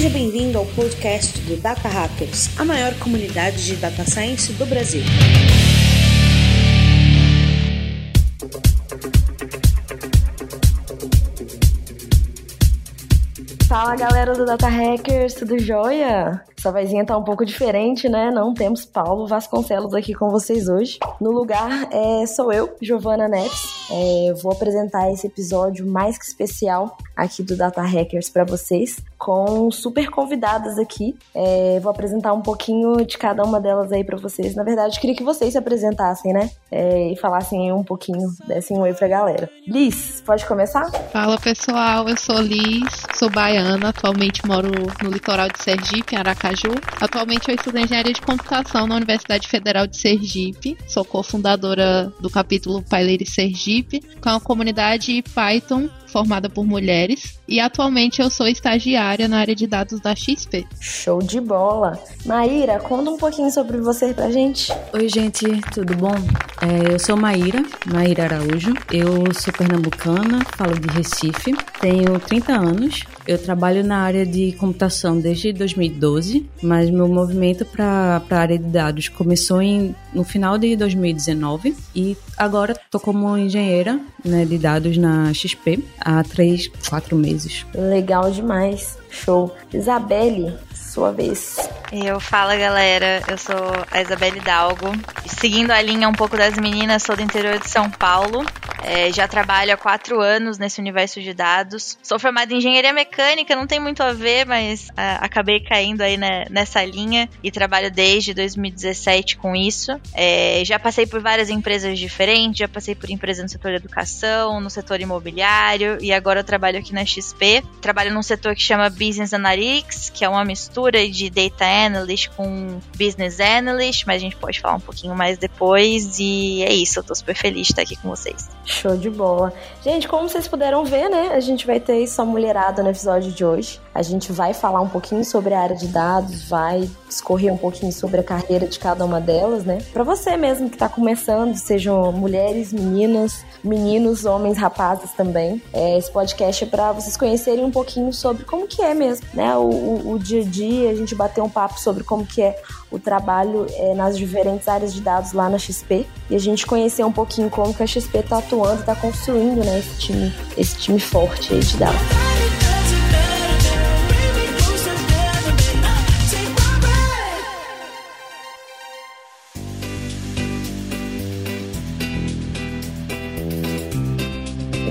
Seja bem-vindo ao podcast do Data Hackers, a maior comunidade de data science do Brasil. Fala galera do Data Hackers, tudo jóia? Essa vozinha tá um pouco diferente, né? Não temos Paulo Vasconcelos aqui com vocês hoje. No lugar é, sou eu, Giovana Neves. É, vou apresentar esse episódio mais que especial aqui do Data Hackers para vocês, com super convidadas aqui. É, vou apresentar um pouquinho de cada uma delas aí para vocês. Na verdade, queria que vocês se apresentassem, né? É, e falassem um pouquinho, dessem um oi pra galera. Liz, pode começar? Fala pessoal, eu sou Liz, sou baiana, atualmente moro no litoral de Sergipe, em Aracaju. Atualmente eu estudo engenharia de computação na Universidade Federal de Sergipe. Sou cofundadora do capítulo Paileire Sergipe, com a comunidade Python formada por mulheres. E atualmente eu sou estagiária na área de dados da XP. Show de bola! Maíra, conta um pouquinho sobre você pra gente. Oi, gente, tudo bom? É, eu sou Maíra, Maíra Araújo. Eu sou pernambucana, falo de Recife, tenho 30 anos. Eu trabalho na área de computação desde 2012, mas meu movimento para a área de dados começou em, no final de 2019 e agora estou como engenheira né, de dados na XP há três, quatro meses. Legal demais. Show. Isabelle, sua vez. Eu falo, galera. Eu sou a Isabelle Dalgo. Seguindo a linha um pouco das meninas, sou do interior de São Paulo. É, já trabalho há quatro anos nesse universo de dados. Sou formada em engenharia mecânica, não tem muito a ver, mas a, acabei caindo aí né, nessa linha e trabalho desde 2017 com isso. É, já passei por várias empresas diferentes, já passei por empresas no setor de educação, no setor imobiliário e agora eu trabalho aqui na XP. Trabalho num setor que chama Business Analytics, que é uma mistura de Data Analyst com Business Analyst, mas a gente pode falar um pouquinho mais depois. E é isso, eu tô super feliz de estar aqui com vocês. Show de bola. Gente, como vocês puderam ver, né? A gente vai ter só mulherada no episódio de hoje. A gente vai falar um pouquinho sobre a área de dados, vai escorrer um pouquinho sobre a carreira de cada uma delas, né? Para você mesmo que tá começando, sejam mulheres, meninas, meninos, homens, rapazes também. É, esse podcast é para vocês conhecerem um pouquinho sobre como que é mesmo, né? O, o, o, dia a dia, a gente bater um papo sobre como que é o trabalho é, nas diferentes áreas de dados lá na XP e a gente conhecer um pouquinho como que a XP está atuando, está construindo, né? Esse time, esse time forte aí de dados.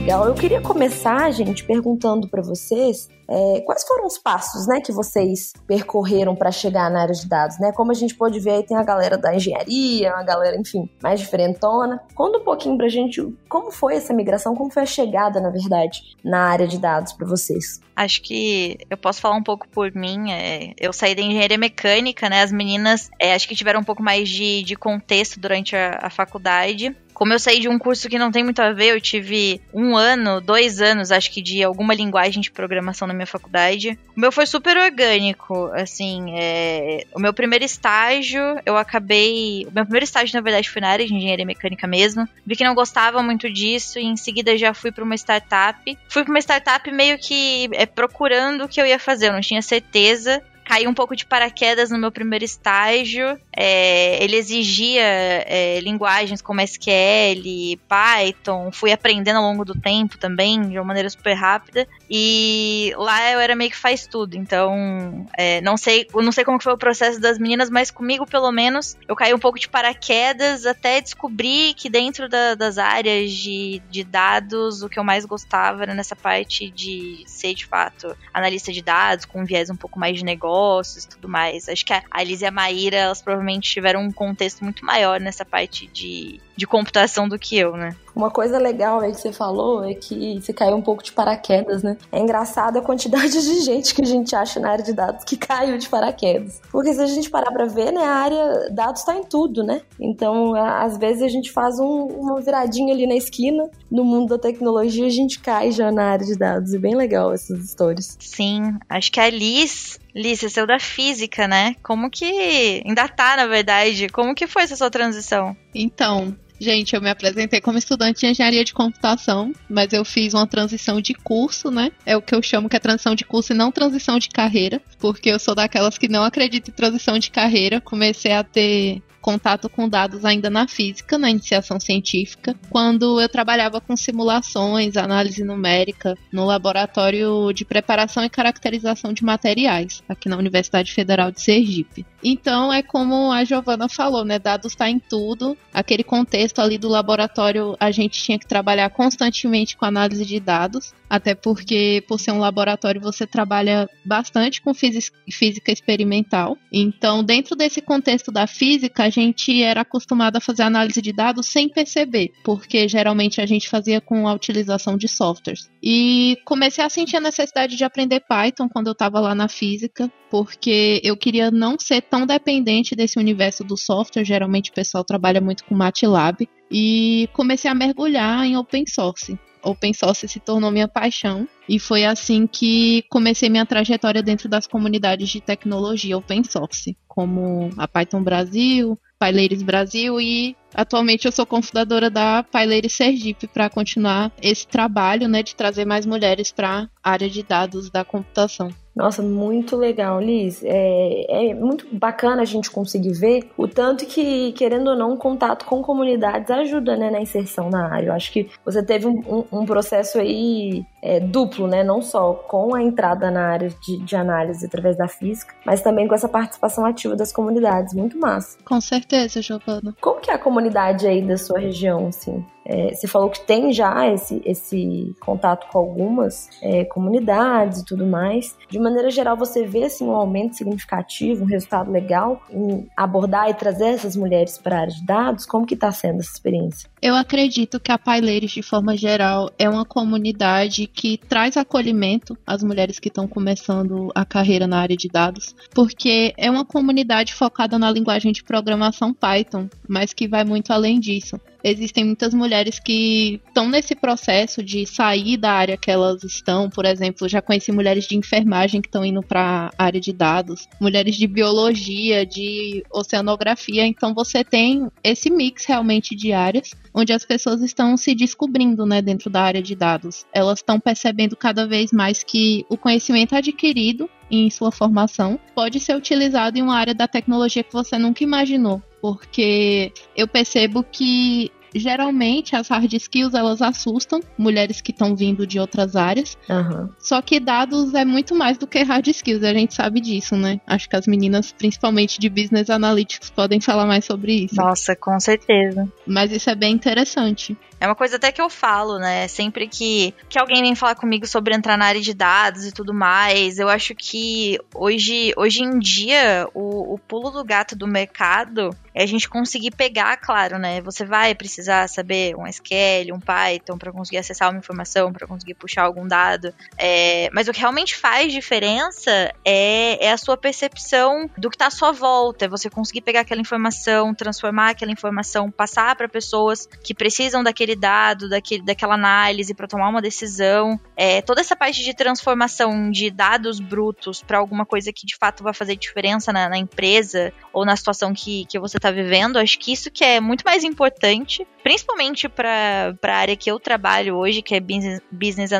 Legal. Eu queria começar, gente, perguntando para vocês é, quais foram os passos, né, que vocês percorreram para chegar na área de dados, né? Como a gente pode ver, aí tem a galera da engenharia, a galera, enfim, mais diferentona. Conta um pouquinho pra gente como foi essa migração, como foi a chegada, na verdade, na área de dados para vocês. Acho que eu posso falar um pouco por mim. É, eu saí da engenharia mecânica, né? As meninas é, acho que tiveram um pouco mais de, de contexto durante a, a faculdade. Como eu saí de um curso que não tem muito a ver, eu tive um ano, dois anos, acho que, de alguma linguagem de programação na minha faculdade. O meu foi super orgânico, assim, é... o meu primeiro estágio, eu acabei... O meu primeiro estágio, na verdade, foi na área de engenharia mecânica mesmo. Vi que não gostava muito disso e em seguida já fui para uma startup. Fui para uma startup meio que é, procurando o que eu ia fazer, eu não tinha certeza caí um pouco de paraquedas no meu primeiro estágio. É, ele exigia é, linguagens como SQL, Python, fui aprendendo ao longo do tempo também, de uma maneira super rápida. E lá eu era meio que faz tudo. Então, é, não sei, não sei como foi o processo das meninas, mas comigo, pelo menos, eu caí um pouco de paraquedas até descobrir que dentro da, das áreas de, de dados, o que eu mais gostava era nessa parte de ser, de fato, analista de dados, com um viés um pouco mais de negócio negócios e tudo mais. Acho que a Liz e a Maíra, elas provavelmente tiveram um contexto muito maior nessa parte de, de computação do que eu, né? Uma coisa legal aí que você falou é que você caiu um pouco de paraquedas, né? É engraçado a quantidade de gente que a gente acha na área de dados que caiu de paraquedas. Porque se a gente parar pra ver, né, a área dados tá em tudo, né? Então, às vezes a gente faz um, uma viradinha ali na esquina, no mundo da tecnologia a gente cai já na área de dados. É bem legal essas histórias. Sim, acho que a Liz Liz, você saiu da física, né? Como que. Ainda tá, na verdade. Como que foi essa sua transição? Então, Gente, eu me apresentei como estudante de engenharia de computação, mas eu fiz uma transição de curso, né? É o que eu chamo que é transição de curso e não transição de carreira, porque eu sou daquelas que não acreditam em transição de carreira. Comecei a ter contato com dados ainda na física, na iniciação científica, quando eu trabalhava com simulações, análise numérica, no laboratório de preparação e caracterização de materiais, aqui na Universidade Federal de Sergipe. Então é como a Giovana falou, né? Dados está em tudo. Aquele contexto ali do laboratório, a gente tinha que trabalhar constantemente com análise de dados, até porque por ser um laboratório você trabalha bastante com física experimental. Então, dentro desse contexto da física, a gente era acostumado a fazer análise de dados sem perceber, porque geralmente a gente fazia com a utilização de softwares. E comecei a sentir a necessidade de aprender Python quando eu estava lá na física, porque eu queria não ser tão dependente desse universo do software. Geralmente o pessoal trabalha muito com MATLAB. E comecei a mergulhar em open source open source se tornou minha paixão. E foi assim que comecei minha trajetória dentro das comunidades de tecnologia open source, como a Python Brasil, PyLadies Brasil e atualmente eu sou cofundadora da PyLadies Sergipe para continuar esse trabalho, né, de trazer mais mulheres para a área de dados da computação. Nossa, muito legal, Liz. É, é, muito bacana a gente conseguir ver o tanto que, querendo ou não, o contato com comunidades ajuda né, na inserção na área. Eu acho que você teve um, um, um processo aí é, duplo, né? Não só com a entrada na área de, de, análise através da física, mas também com essa participação ativa das comunidades. Muito massa. Com certeza, Giovana. Como que é a comunidade aí da sua região, assim? É, você falou que tem já esse, esse contato com algumas é, comunidades e tudo mais. De maneira geral, você vê assim, um aumento significativo, um resultado legal em abordar e trazer essas mulheres para a área de dados? Como que está sendo essa experiência? Eu acredito que a Paileiros, de forma geral, é uma comunidade que traz acolhimento às mulheres que estão começando a carreira na área de dados, porque é uma comunidade focada na linguagem de programação Python, mas que vai muito além disso existem muitas mulheres que estão nesse processo de sair da área que elas estão. Por exemplo, já conheci mulheres de enfermagem que estão indo para a área de dados, mulheres de biologia, de oceanografia. Então você tem esse mix realmente de áreas onde as pessoas estão se descobrindo, né, dentro da área de dados. Elas estão percebendo cada vez mais que o conhecimento adquirido em sua formação pode ser utilizado em uma área da tecnologia que você nunca imaginou porque eu percebo que geralmente as hard skills elas assustam mulheres que estão vindo de outras áreas. Uhum. Só que dados é muito mais do que hard skills, a gente sabe disso, né? Acho que as meninas, principalmente de business analytics, podem falar mais sobre isso. Nossa, com certeza. Mas isso é bem interessante. É uma coisa até que eu falo, né? Sempre que, que alguém vem falar comigo sobre entrar na área de dados e tudo mais, eu acho que hoje, hoje em dia o, o pulo do gato do mercado é a gente conseguir pegar, claro, né? Você vai precisar saber um SQL, um Python para conseguir acessar uma informação, para conseguir puxar algum dado. É, mas o que realmente faz diferença é, é a sua percepção do que está à sua volta. É você conseguir pegar aquela informação, transformar aquela informação, passar para pessoas que precisam daquele dado, daquele, daquela análise para tomar uma decisão. É, toda essa parte de transformação de dados brutos para alguma coisa que de fato vai fazer diferença na, na empresa ou na situação que, que você está vivendo, acho que isso que é muito mais importante, principalmente para a área que eu trabalho hoje, que é Business, business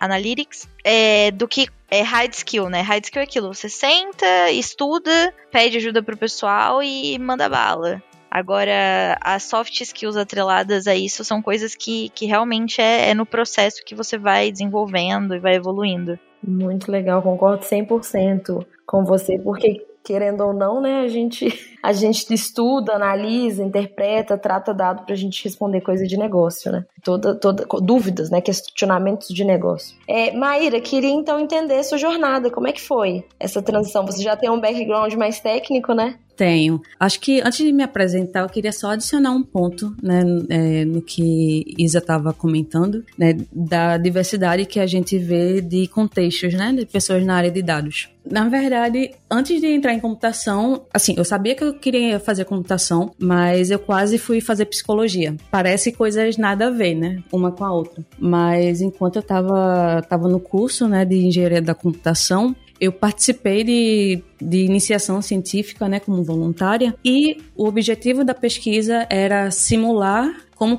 Analytics, é, do que é hard skill, né? Hard skill é aquilo, você senta, estuda, pede ajuda pro pessoal e manda bala. Agora, as soft skills atreladas a isso são coisas que, que realmente é, é no processo que você vai desenvolvendo e vai evoluindo. Muito legal, concordo 100% com você, porque querendo ou não, né, a gente a gente estuda, analisa, interpreta, trata dado para a gente responder coisa de negócio, né? Toda, toda dúvidas, né, questionamentos de negócio. É, Maíra, queria então entender sua jornada, como é que foi essa transição? Você já tem um background mais técnico, né? Tenho. Acho que antes de me apresentar, eu queria só adicionar um ponto, né, é, no que Isa estava comentando, né, da diversidade que a gente vê de contextos, né, de pessoas na área de dados. Na verdade, antes de entrar em computação, assim, eu sabia que eu queria fazer computação, mas eu quase fui fazer psicologia. Parece coisas nada a ver, né, uma com a outra. Mas enquanto eu estava tava no curso, né, de engenharia da computação, eu participei de, de iniciação científica, né, como voluntária, e o objetivo da pesquisa era simular como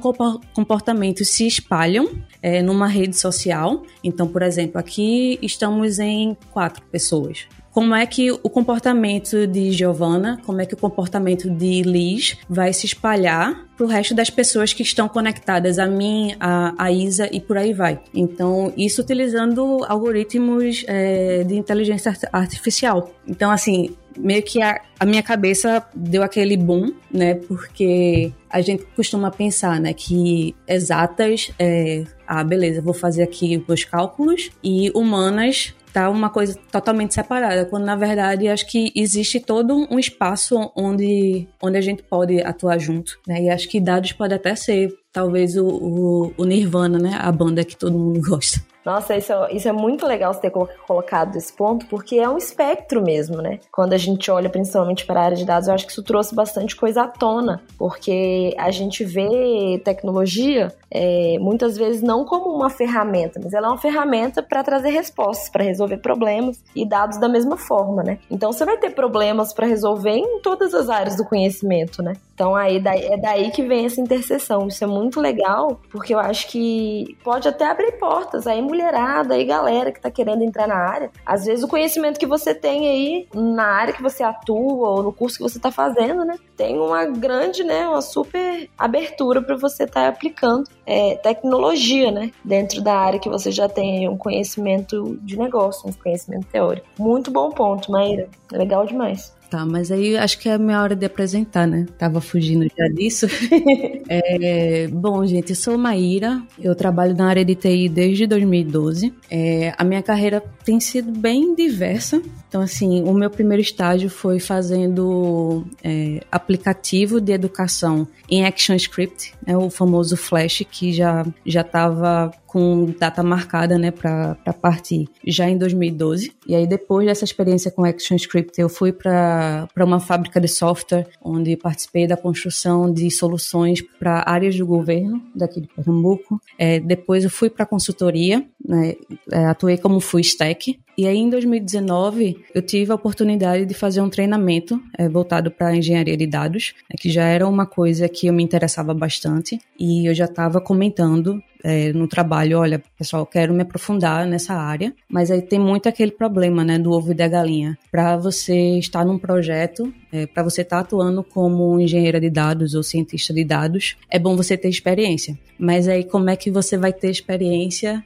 comportamentos se espalham é, numa rede social. Então, por exemplo, aqui estamos em quatro pessoas como é que o comportamento de Giovanna, como é que o comportamento de Liz vai se espalhar para o resto das pessoas que estão conectadas a mim, a, a Isa e por aí vai. Então, isso utilizando algoritmos é, de inteligência artificial. Então, assim, meio que a, a, minha cabeça deu aquele boom, né? Porque a gente costuma pensar, né, que exatas é, ah, beleza, vou fazer aqui os cálculos e humanas tá uma coisa totalmente separada, quando na verdade acho que existe todo um espaço onde, onde a gente pode atuar junto, né? E acho que dados pode até ser talvez o, o, o Nirvana, né? A banda que todo mundo gosta. Nossa, isso, é, isso é muito legal você ter colocado esse ponto, porque é um espectro mesmo, né? Quando a gente olha principalmente para a área de dados, eu acho que isso trouxe bastante coisa à tona, porque a gente vê tecnologia é, muitas vezes não como uma ferramenta, mas ela é uma ferramenta para trazer respostas, para resolver problemas e dados da mesma forma, né? Então você vai ter problemas para resolver em todas as áreas do conhecimento, né? Então aí é daí que vem essa interseção. Isso é muito legal, porque eu acho que pode até abrir portas aí mulherada e galera que tá querendo entrar na área. Às vezes o conhecimento que você tem aí na área que você atua ou no curso que você tá fazendo, né, tem uma grande, né, uma super abertura para você estar tá aplicando é, tecnologia, né, dentro da área que você já tem um conhecimento de negócio, um conhecimento teórico. Muito bom ponto, Maíra. Legal demais. Tá, mas aí acho que é a minha hora de apresentar, né? Tava fugindo já disso. é, bom, gente, eu sou Maíra, eu trabalho na área de TI desde 2012. É, a minha carreira tem sido bem diversa. Então, assim, o meu primeiro estágio foi fazendo é, aplicativo de educação em ActionScript, né, o famoso Flash, que já já estava com data marcada, né, para partir já em 2012. E aí depois dessa experiência com ActionScript, eu fui para uma fábrica de software onde participei da construção de soluções para áreas do governo daqui de Pernambuco. É, depois eu fui para consultoria, né, é, atuei como full stack. E aí, em 2019, eu tive a oportunidade de fazer um treinamento é, voltado para engenharia de dados, né, que já era uma coisa que eu me interessava bastante. E eu já estava comentando é, no trabalho, olha, pessoal, quero me aprofundar nessa área, mas aí tem muito aquele problema, né, do ovo e da galinha. Para você estar num projeto, é, para você estar tá atuando como engenheira de dados ou cientista de dados, é bom você ter experiência. Mas aí como é que você vai ter experiência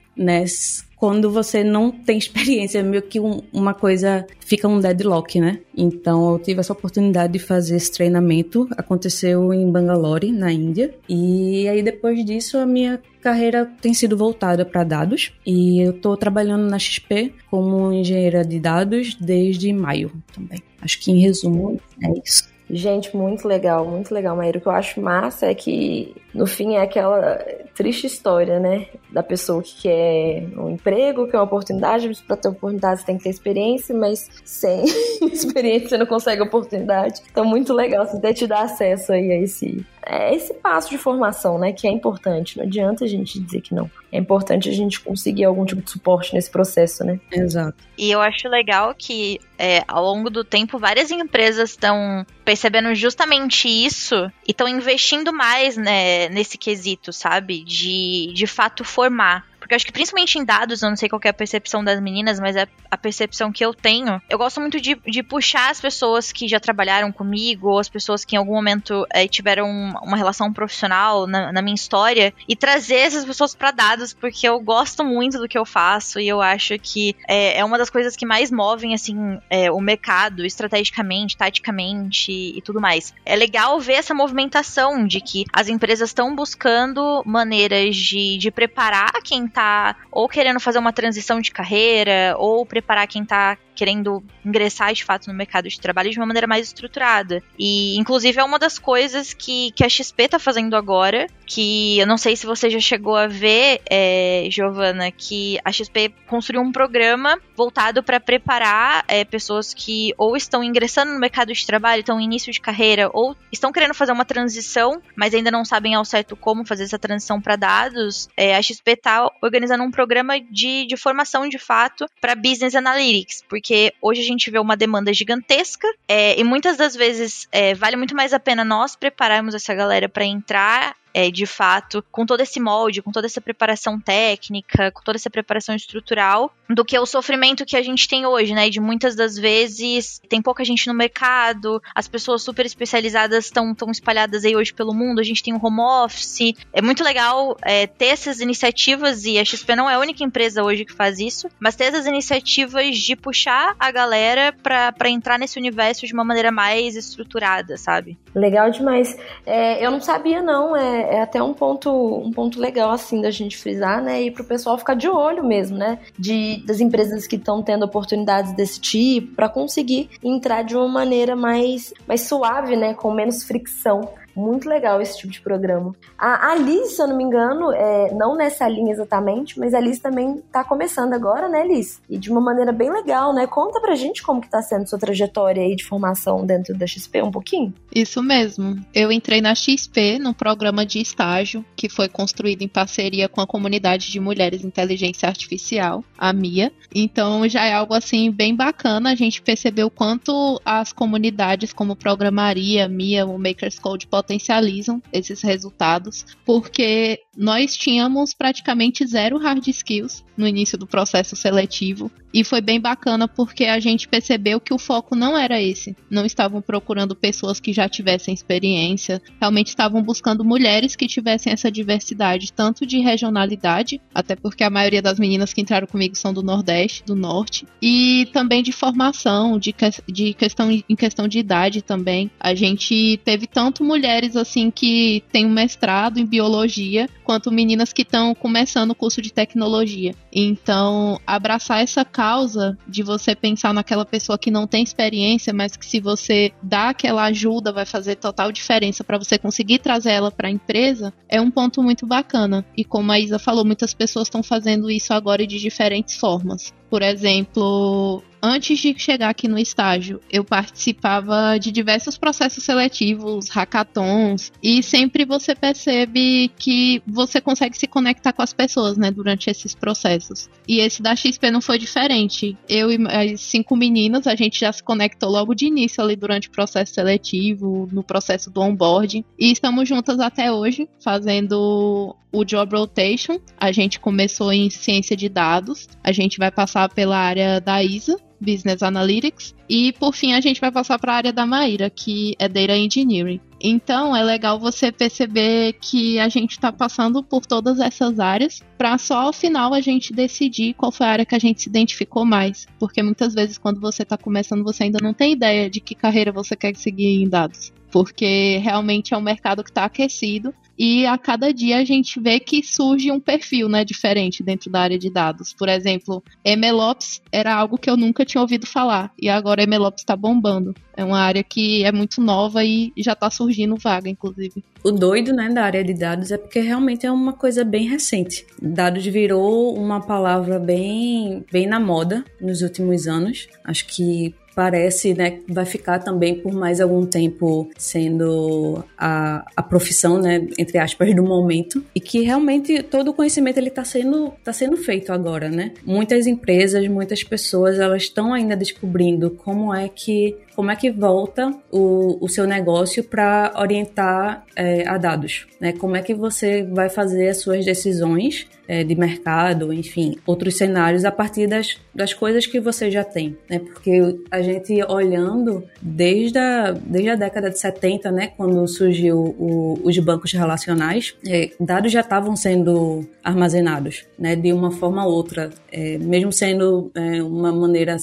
nessa quando você não tem experiência, meio que um, uma coisa fica um deadlock, né? Então eu tive essa oportunidade de fazer esse treinamento, aconteceu em Bangalore, na Índia, e aí depois disso a minha carreira tem sido voltada para dados e eu estou trabalhando na XP como engenheira de dados desde maio também. Acho que em resumo é isso. Gente, muito legal, muito legal, Maíra. O que eu acho massa é que, no fim, é aquela triste história, né? Da pessoa que quer um emprego, quer uma oportunidade, mas para ter oportunidade você tem que ter experiência, mas sem experiência você não consegue oportunidade. Então, muito legal você ter te dar acesso aí a esse, é esse passo de formação, né? Que é importante. Não adianta a gente dizer que não. É importante a gente conseguir algum tipo de suporte nesse processo, né? Exato. E eu acho legal que é, ao longo do tempo várias empresas estão percebendo justamente isso e estão investindo mais né, nesse quesito, sabe? De de fato formar. Porque eu acho que principalmente em dados, eu não sei qual é a percepção das meninas, mas é a percepção que eu tenho. Eu gosto muito de, de puxar as pessoas que já trabalharam comigo, ou as pessoas que em algum momento é, tiveram uma relação profissional na, na, minha história, e trazer essas pessoas para dados, porque eu gosto muito do que eu faço e eu acho que é, é uma das coisas que mais movem, assim, é, o mercado estrategicamente, taticamente e tudo mais. É legal ver essa movimentação de que as empresas estão buscando maneiras de, de preparar quem tá ou querendo fazer uma transição de carreira, ou preparar quem tá querendo ingressar de fato no mercado de trabalho de uma maneira mais estruturada. E, inclusive, é uma das coisas que, que a XP tá fazendo agora, que eu não sei se você já chegou a ver, é, Giovana, que a XP construiu um programa voltado para preparar é, pessoas que ou estão ingressando no mercado de trabalho, estão em início de carreira, ou estão querendo fazer uma transição, mas ainda não sabem ao certo como fazer essa transição para dados. É, a XP está organizando um programa de, de formação de fato para Business Analytics, porque hoje a gente vê uma demanda gigantesca é, e muitas das vezes é, vale muito mais a pena nós prepararmos essa galera para entrar é, de fato, com todo esse molde, com toda essa preparação técnica, com toda essa preparação estrutural, do que o sofrimento que a gente tem hoje, né? De muitas das vezes tem pouca gente no mercado, as pessoas super especializadas estão tão espalhadas aí hoje pelo mundo, a gente tem um home office. É muito legal é, ter essas iniciativas, e a XP não é a única empresa hoje que faz isso, mas ter essas iniciativas de puxar a galera para entrar nesse universo de uma maneira mais estruturada, sabe? Legal demais. É, eu não sabia, não. É, é, até um ponto, um ponto legal, assim, da gente frisar, né? E pro pessoal ficar de olho mesmo, né? De, das empresas que estão tendo oportunidades desse tipo, para conseguir entrar de uma maneira mais, mais suave, né? Com menos fricção muito legal esse tipo de programa. A, a Liz, se eu não me engano, é, não nessa linha exatamente, mas a Liz também tá começando agora, né, Liz? E de uma maneira bem legal, né? Conta pra gente como que tá sendo sua trajetória aí de formação dentro da XP um pouquinho. Isso mesmo. Eu entrei na XP num programa de estágio que foi construído em parceria com a comunidade de mulheres inteligência artificial, a MIA. Então já é algo assim bem bacana a gente perceber o quanto as comunidades como Programaria, MIA, o Makers Code potencializam esses resultados, porque nós tínhamos praticamente zero hard skills no início do processo seletivo e foi bem bacana porque a gente percebeu que o foco não era esse. Não estavam procurando pessoas que já tivessem experiência, realmente estavam buscando mulheres que tivessem essa diversidade, tanto de regionalidade, até porque a maioria das meninas que entraram comigo são do Nordeste, do Norte, e também de formação, de, que, de questão em questão de idade também. A gente teve tanto mulheres assim que têm um mestrado em biologia quanto meninas que estão começando o curso de tecnologia. Então, abraçar essa causa de você pensar naquela pessoa que não tem experiência, mas que se você dá aquela ajuda vai fazer total diferença para você conseguir trazer ela para a empresa, é um ponto muito bacana. E como a Isa falou, muitas pessoas estão fazendo isso agora de diferentes formas. Por exemplo, antes de chegar aqui no estágio, eu participava de diversos processos seletivos, hackathons, e sempre você percebe que você consegue se conectar com as pessoas, né, durante esses processos. E esse da XP não foi diferente. Eu e as cinco meninas, a gente já se conectou logo de início ali durante o processo seletivo, no processo do onboarding, e estamos juntas até hoje, fazendo o Job Rotation. A gente começou em ciência de dados, a gente vai passar pela área da ISA, Business Analytics. E por fim a gente vai passar para a área da Maíra, que é Data Engineering. Então é legal você perceber que a gente está passando por todas essas áreas para só ao final a gente decidir qual foi a área que a gente se identificou mais. Porque muitas vezes quando você está começando você ainda não tem ideia de que carreira você quer seguir em dados porque realmente é um mercado que está aquecido e a cada dia a gente vê que surge um perfil né, diferente dentro da área de dados. Por exemplo, MLOps era algo que eu nunca tinha ouvido falar e agora MLOps está bombando. É uma área que é muito nova e já está surgindo vaga, inclusive. O doido né, da área de dados é porque realmente é uma coisa bem recente. Dados virou uma palavra bem, bem na moda nos últimos anos. Acho que parece, né, vai ficar também por mais algum tempo sendo a, a profissão, né, entre aspas, do momento, e que realmente todo o conhecimento ele está sendo, tá sendo feito agora, né? Muitas empresas, muitas pessoas, elas estão ainda descobrindo como é que como é que volta o, o seu negócio para orientar é, a dados, né? Como é que você vai fazer as suas decisões é, de mercado, enfim, outros cenários a partir das, das coisas que você já tem, né? Porque a gente olhando desde a, desde a década de 70, né, quando surgiu o, os bancos relacionais, é, dados já estavam sendo armazenados, né, de uma forma ou outra, é, mesmo sendo é, uma maneira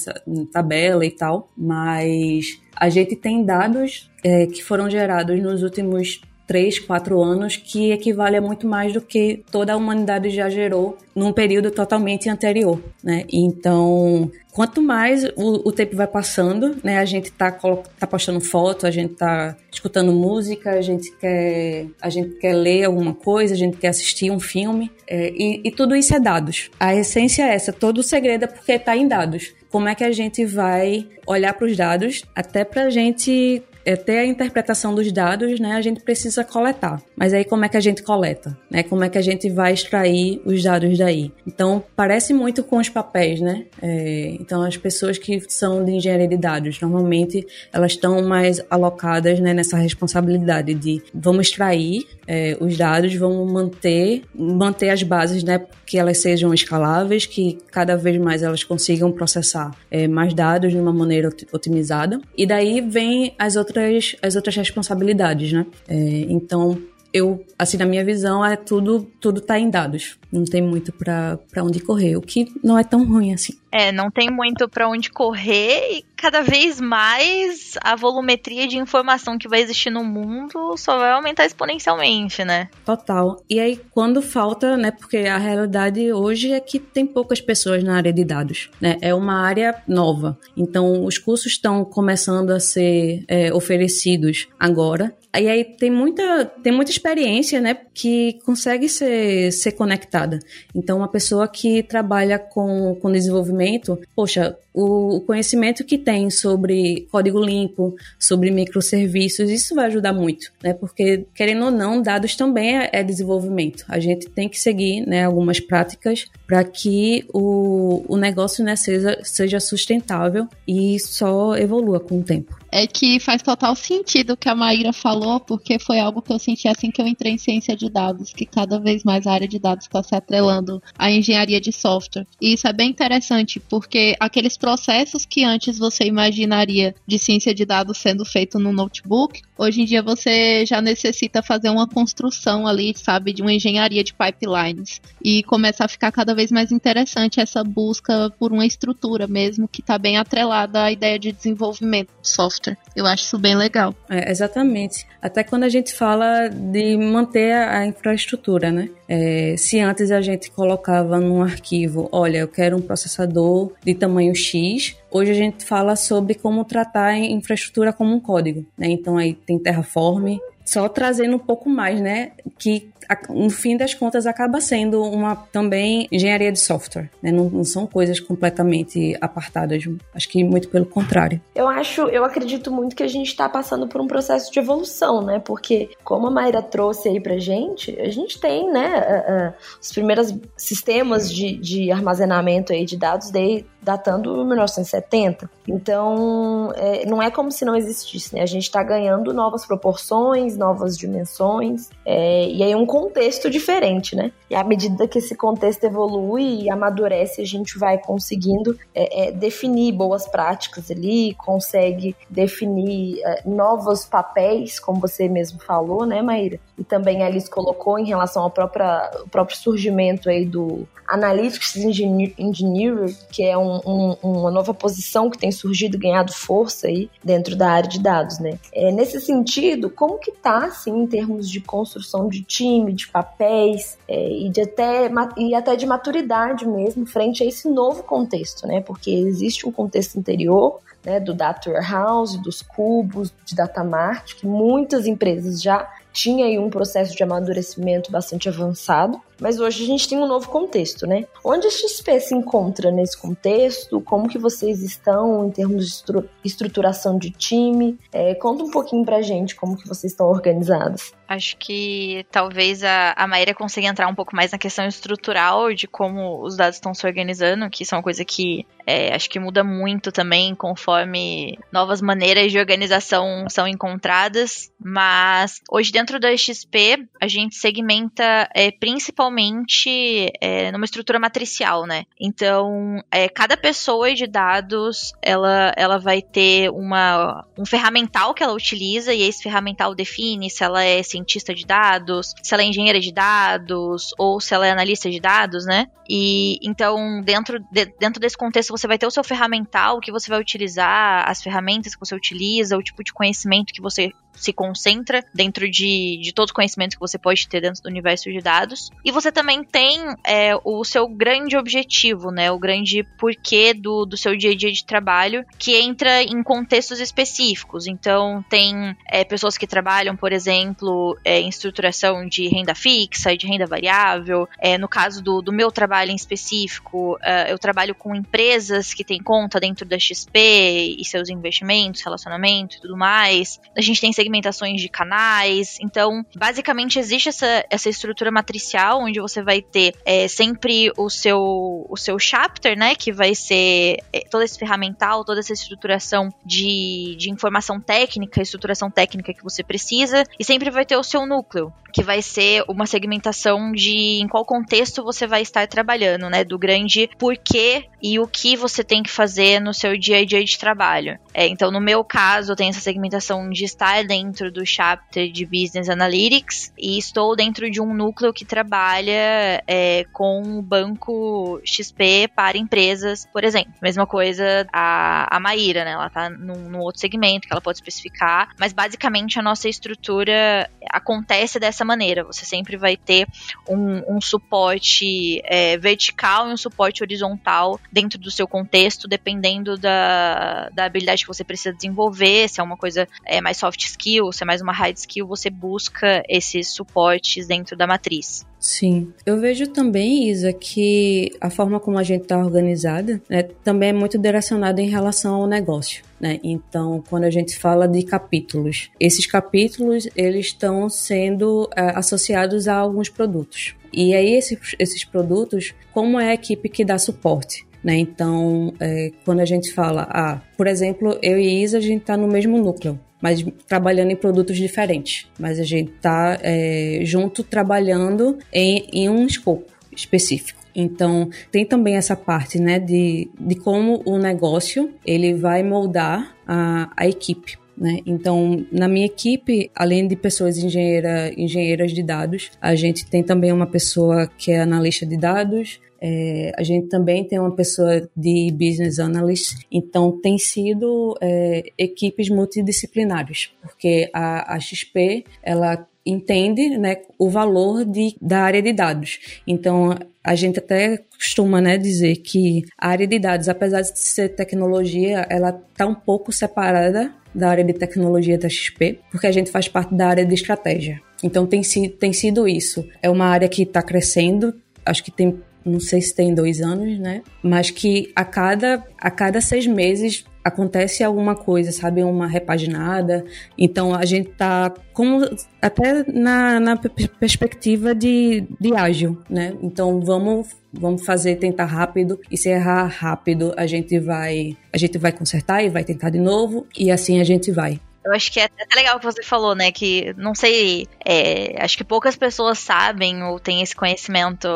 tabela e tal, mas a gente tem dados é, que foram gerados nos últimos três, quatro anos, que equivale a muito mais do que toda a humanidade já gerou num período totalmente anterior, né? Então, quanto mais o, o, tempo vai passando, né, a gente tá, tá postando foto, a gente tá escutando música, a gente quer, a gente quer ler alguma coisa, a gente quer assistir um filme, é, e, e, tudo isso é dados. A essência é essa, todo o segredo é porque tá em dados. Como é que a gente vai olhar para os dados, até para a gente é, ter a interpretação dos dados, né, a gente precisa coletar. Mas aí como é que a gente coleta? Né? Como é que a gente vai extrair os dados daí? Então, parece muito com os papéis, né? É, então, as pessoas que são de engenharia de dados, normalmente elas estão mais alocadas né, nessa responsabilidade de vamos extrair é, os dados, vamos manter, manter as bases, né? Que elas sejam escaláveis, que cada vez mais elas consigam processar é, mais dados de uma maneira otimizada. E daí vem as outras outras, as outras responsabilidades, né? É, então, eu, assim, na minha visão, é tudo, tudo tá em dados. Não tem muito para onde correr, o que não é tão ruim assim. É, não tem muito para onde correr e cada vez mais a volumetria de informação que vai existir no mundo só vai aumentar exponencialmente, né? Total. E aí, quando falta, né? Porque a realidade hoje é que tem poucas pessoas na área de dados, né? É uma área nova. Então, os cursos estão começando a ser é, oferecidos agora. E aí tem muita, tem muita experiência, né, que consegue ser, ser conectada. Então, uma pessoa que trabalha com, com desenvolvimento, poxa, o, conhecimento que tem sobre código limpo, sobre microserviços, isso vai ajudar muito, né? Porque, querendo ou não, dados também é, é desenvolvimento. A gente tem que seguir né, algumas práticas para que o, o negócio né, seja, seja sustentável e só evolua com o tempo é que faz total sentido o que a Maíra falou, porque foi algo que eu senti assim que eu entrei em ciência de dados, que cada vez mais a área de dados está se atrelando à engenharia de software. E isso é bem interessante, porque aqueles processos que antes você imaginaria de ciência de dados sendo feito no notebook, hoje em dia você já necessita fazer uma construção ali, sabe, de uma engenharia de pipelines. E começa a ficar cada vez mais interessante essa busca por uma estrutura mesmo que está bem atrelada à ideia de desenvolvimento de software software. Eu acho isso bem legal. É, exatamente. Até quando a gente fala de manter a infraestrutura, né? É, se antes a gente colocava num arquivo, olha, eu quero um processador de tamanho X, hoje a gente fala sobre como tratar a infraestrutura como um código, né? Então aí tem Terraform, só trazendo um pouco mais, né? Que no fim das contas acaba sendo uma também engenharia de software, né? Não, não, são coisas completamente apartadas. Acho que muito pelo contrário. Eu acho, eu acredito muito que a gente está passando por um processo de evolução, né? Porque como a Mayra trouxe aí pra gente, a gente tem, né, os primeiros sistemas de, de armazenamento aí de dados de, datando 1970. Então, é, não é como se não existisse, né? A gente está ganhando novas proporções, novas dimensões, é, e aí um contexto diferente, né? E à medida que esse contexto evolui e amadurece, a gente vai conseguindo é, é definir boas práticas ali, consegue definir é, novos papéis, como você mesmo falou, né, Maíra? E também a Alice colocou em relação ao próprio, próprio surgimento aí do Analytics Engineering, que é um, um, uma nova posição que tem surgido, ganhado força aí dentro da área de dados, né? É, nesse sentido, como que tá, assim, em termos de construção de time, de papéis é, e, de até, e até de maturidade mesmo frente a esse novo contexto, né? Porque existe um contexto anterior, né, do Data Warehouse, dos cubos, de Data Mart, que muitas empresas já tinham aí um processo de amadurecimento bastante avançado. Mas hoje a gente tem um novo contexto, né? Onde a XP se encontra nesse contexto? Como que vocês estão em termos de estru estruturação de time? É, conta um pouquinho pra gente como que vocês estão organizados. Acho que talvez a, a Maíra consiga entrar um pouco mais na questão estrutural de como os dados estão se organizando, que isso é uma coisa que é, acho que muda muito também conforme novas maneiras de organização são encontradas. Mas hoje dentro da XP a gente segmenta é, principalmente principalmente é, numa estrutura matricial, né? Então, é, cada pessoa de dados, ela, ela vai ter uma, um ferramental que ela utiliza, e esse ferramental define se ela é cientista de dados, se ela é engenheira de dados, ou se ela é analista de dados, né? E então, dentro, de, dentro desse contexto, você vai ter o seu ferramental que você vai utilizar, as ferramentas que você utiliza, o tipo de conhecimento que você se concentra dentro de, de todo o conhecimento que você pode ter dentro do universo de dados. E você também tem é, o seu grande objetivo, né? O grande porquê do, do seu dia a dia de trabalho, que entra em contextos específicos. Então, tem é, pessoas que trabalham, por exemplo, é, em estruturação de renda fixa, de renda variável. É, no caso do, do meu trabalho em específico, é, eu trabalho com empresas que têm conta dentro da XP e seus investimentos, relacionamento e tudo mais. A gente tem segmentações de canais. Então, basicamente, existe essa, essa estrutura matricial onde você vai ter é, sempre o seu, o seu chapter, né? Que vai ser é, todo esse ferramental, toda essa estruturação de, de informação técnica, estruturação técnica que você precisa. E sempre vai ter o seu núcleo, que vai ser uma segmentação de em qual contexto você vai estar trabalhando, né? Do grande porquê e o que você tem que fazer no seu dia a dia de trabalho. É, então, no meu caso, eu tenho essa segmentação de estar dentro do chapter de Business Analytics e estou dentro de um núcleo que trabalha é, com o banco XP para empresas, por exemplo. Mesma coisa a, a Maíra, né? Ela está num, num outro segmento que ela pode especificar, mas basicamente a nossa estrutura acontece dessa maneira. Você sempre vai ter um, um suporte é, vertical e um suporte horizontal dentro do seu contexto, dependendo da, da habilidade que você precisa desenvolver, se é uma coisa é, mais soft skill, se é mais uma hard skill, você busca esses suportes dentro da matriz. Sim. Eu vejo também, Isa, que a forma como a gente está organizada né, também é muito direcionada em relação ao negócio. Né? Então, quando a gente fala de capítulos, esses capítulos eles estão sendo é, associados a alguns produtos. E aí, esses, esses produtos, como é a equipe que dá suporte? Né? Então, é, quando a gente fala, ah, por exemplo, eu e Isa, a gente está no mesmo núcleo, mas trabalhando em produtos diferentes. Mas a gente está é, junto trabalhando em, em um escopo específico. Então, tem também essa parte, né, de, de como o negócio, ele vai moldar a, a equipe. Né? Então, na minha equipe, além de pessoas engenheira, engenheiras de dados, a gente tem também uma pessoa que é analista de dados, é, a gente também tem uma pessoa de business analyst, então tem sido é, equipes multidisciplinares, porque a, a XP ela entende né, o valor de, da área de dados. Então, a gente até costuma né, dizer que a área de dados, apesar de ser tecnologia, ela está um pouco separada da área de tecnologia da XP, porque a gente faz parte da área de estratégia. Então, tem, tem sido isso. É uma área que está crescendo, acho que tem não sei se tem dois anos, né? Mas que a cada, a cada seis meses acontece alguma coisa, sabe? Uma repaginada. Então a gente tá como até na, na perspectiva de, de ágil, né? Então vamos vamos fazer tentar rápido e se errar rápido a gente vai a gente vai consertar e vai tentar de novo e assim a gente vai. Eu acho que é até legal o que você falou, né? Que não sei, é, acho que poucas pessoas sabem ou têm esse conhecimento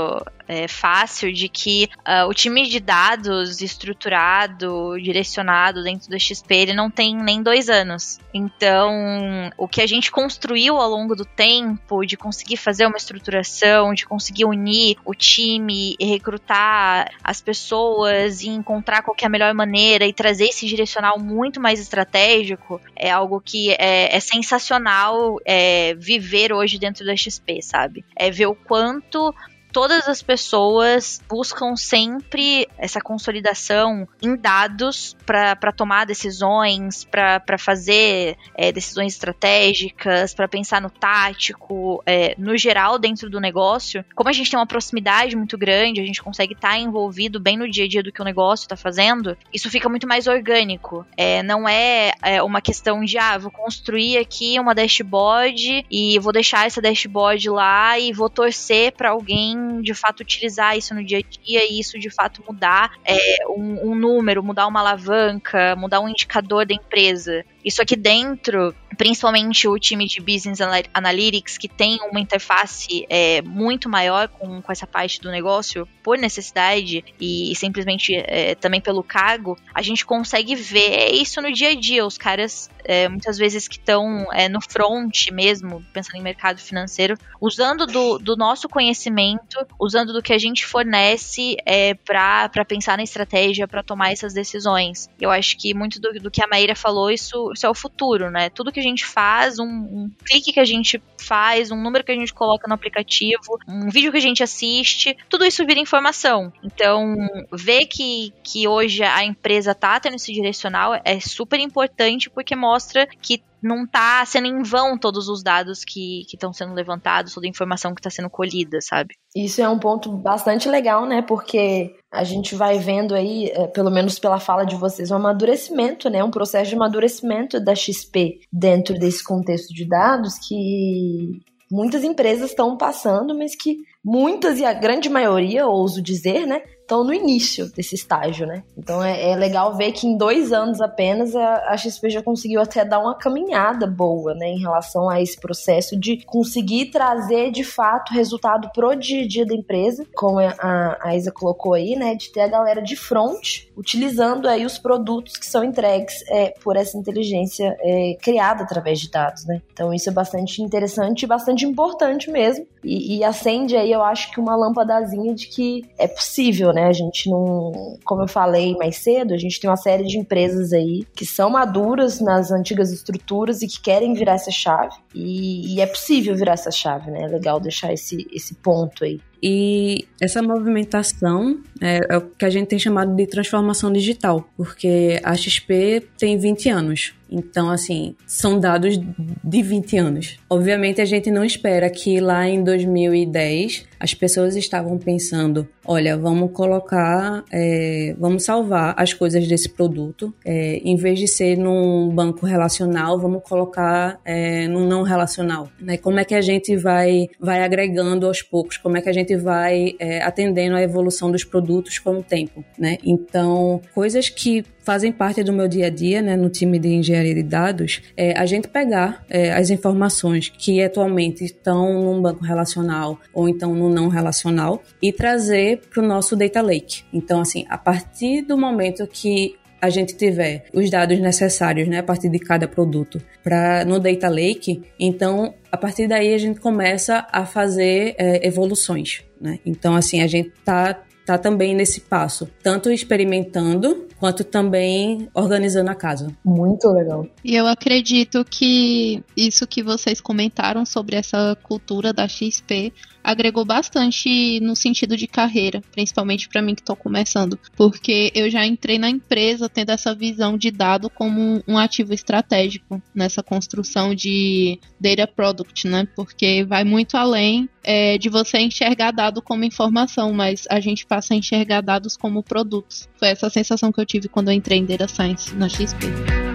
é, fácil de que uh, o time de dados estruturado, direcionado dentro do XP, ele não tem nem dois anos. Então, o que a gente construiu ao longo do tempo, de conseguir fazer uma estruturação, de conseguir unir o time e recrutar as pessoas e encontrar qual é a melhor maneira e trazer esse direcional muito mais estratégico, é algo que é, é sensacional é, viver hoje dentro da XP, sabe? É ver o quanto todas as pessoas buscam sempre essa consolidação em dados para tomar decisões, para fazer é, decisões estratégicas, para pensar no tático, é, no geral dentro do negócio. Como a gente tem uma proximidade muito grande, a gente consegue estar tá envolvido bem no dia a dia do que o negócio está fazendo, isso fica muito mais orgânico. É, não é, é uma questão de, ah, vou construir aqui uma dashboard e vou deixar essa dashboard lá e vou torcer para alguém de fato utilizar isso no dia a dia e isso de fato mudar é, um, um número, mudar uma alavanca, mudar um indicador da empresa. Isso aqui dentro, principalmente o time de Business Analytics, que tem uma interface é, muito maior com, com essa parte do negócio, por necessidade e, e simplesmente é, também pelo cargo, a gente consegue ver isso no dia a dia. Os caras, é, muitas vezes, que estão é, no front mesmo, pensando em mercado financeiro, usando do, do nosso conhecimento, usando do que a gente fornece é, para pensar na estratégia, para tomar essas decisões. Eu acho que muito do, do que a Maíra falou, isso isso é o futuro, né? Tudo que a gente faz, um, um clique que a gente faz, um número que a gente coloca no aplicativo, um vídeo que a gente assiste, tudo isso vira informação. Então, ver que, que hoje a empresa tá tendo esse direcional é super importante porque mostra que não está sendo em vão todos os dados que estão sendo levantados, toda a informação que está sendo colhida, sabe? Isso é um ponto bastante legal, né? Porque a gente vai vendo aí, é, pelo menos pela fala de vocês, um amadurecimento, né? Um processo de amadurecimento da XP dentro desse contexto de dados que muitas empresas estão passando, mas que muitas e a grande maioria, ouso dizer, né, estão no início desse estágio, né? Então é, é, legal ver que em dois anos apenas a, a, XP já conseguiu até dar uma caminhada boa, né, em relação a esse processo de conseguir trazer de fato resultado pro dia a dia da empresa, como a, a Isa colocou aí, né, de ter a galera de front utilizando aí os produtos que são entregues é, por essa inteligência é, criada através de dados, né? Então isso é bastante interessante e bastante importante mesmo e, e acende aí, eu acho que uma lâmpadazinha de que é possível, né? A gente não, como eu falei mais cedo, a gente tem uma série de empresas aí que são maduras nas antigas estruturas e que querem virar essa chave. E, e é possível virar essa chave, né? É legal deixar esse, esse ponto aí. E essa movimentação é, é, o que a gente tem chamado de transformação digital, porque a XP tem 20 anos. Então, assim, são dados de 20 anos. Obviamente, a gente não espera que lá em 2010 as pessoas estavam pensando: olha, vamos colocar, é, vamos salvar as coisas desse produto, é, em vez de ser num banco relacional, vamos colocar é, num não relacional. Né? Como é que a gente vai, vai agregando aos poucos? Como é que a gente vai é, atendendo à evolução dos produtos com o tempo? Né? Então, coisas que fazem parte do meu dia a dia, né, no time de engenharia de dados, é a gente pegar é, as informações que atualmente estão num banco relacional ou então no não relacional e trazer para o nosso data lake. Então, assim, a partir do momento que a gente tiver os dados necessários, né, a partir de cada produto, para no data lake, então a partir daí a gente começa a fazer é, evoluções, né? Então assim a gente tá tá também nesse passo, tanto experimentando quanto também organizando a casa. Muito legal. E eu acredito que isso que vocês comentaram sobre essa cultura da XP agregou bastante no sentido de carreira, principalmente para mim que estou começando, porque eu já entrei na empresa tendo essa visão de dado como um ativo estratégico nessa construção de data product, né? Porque vai muito além é, de você enxergar dado como informação, mas a gente passa a enxergar dados como produtos. Foi essa sensação que eu tive quando eu entrei em Data Science na XP.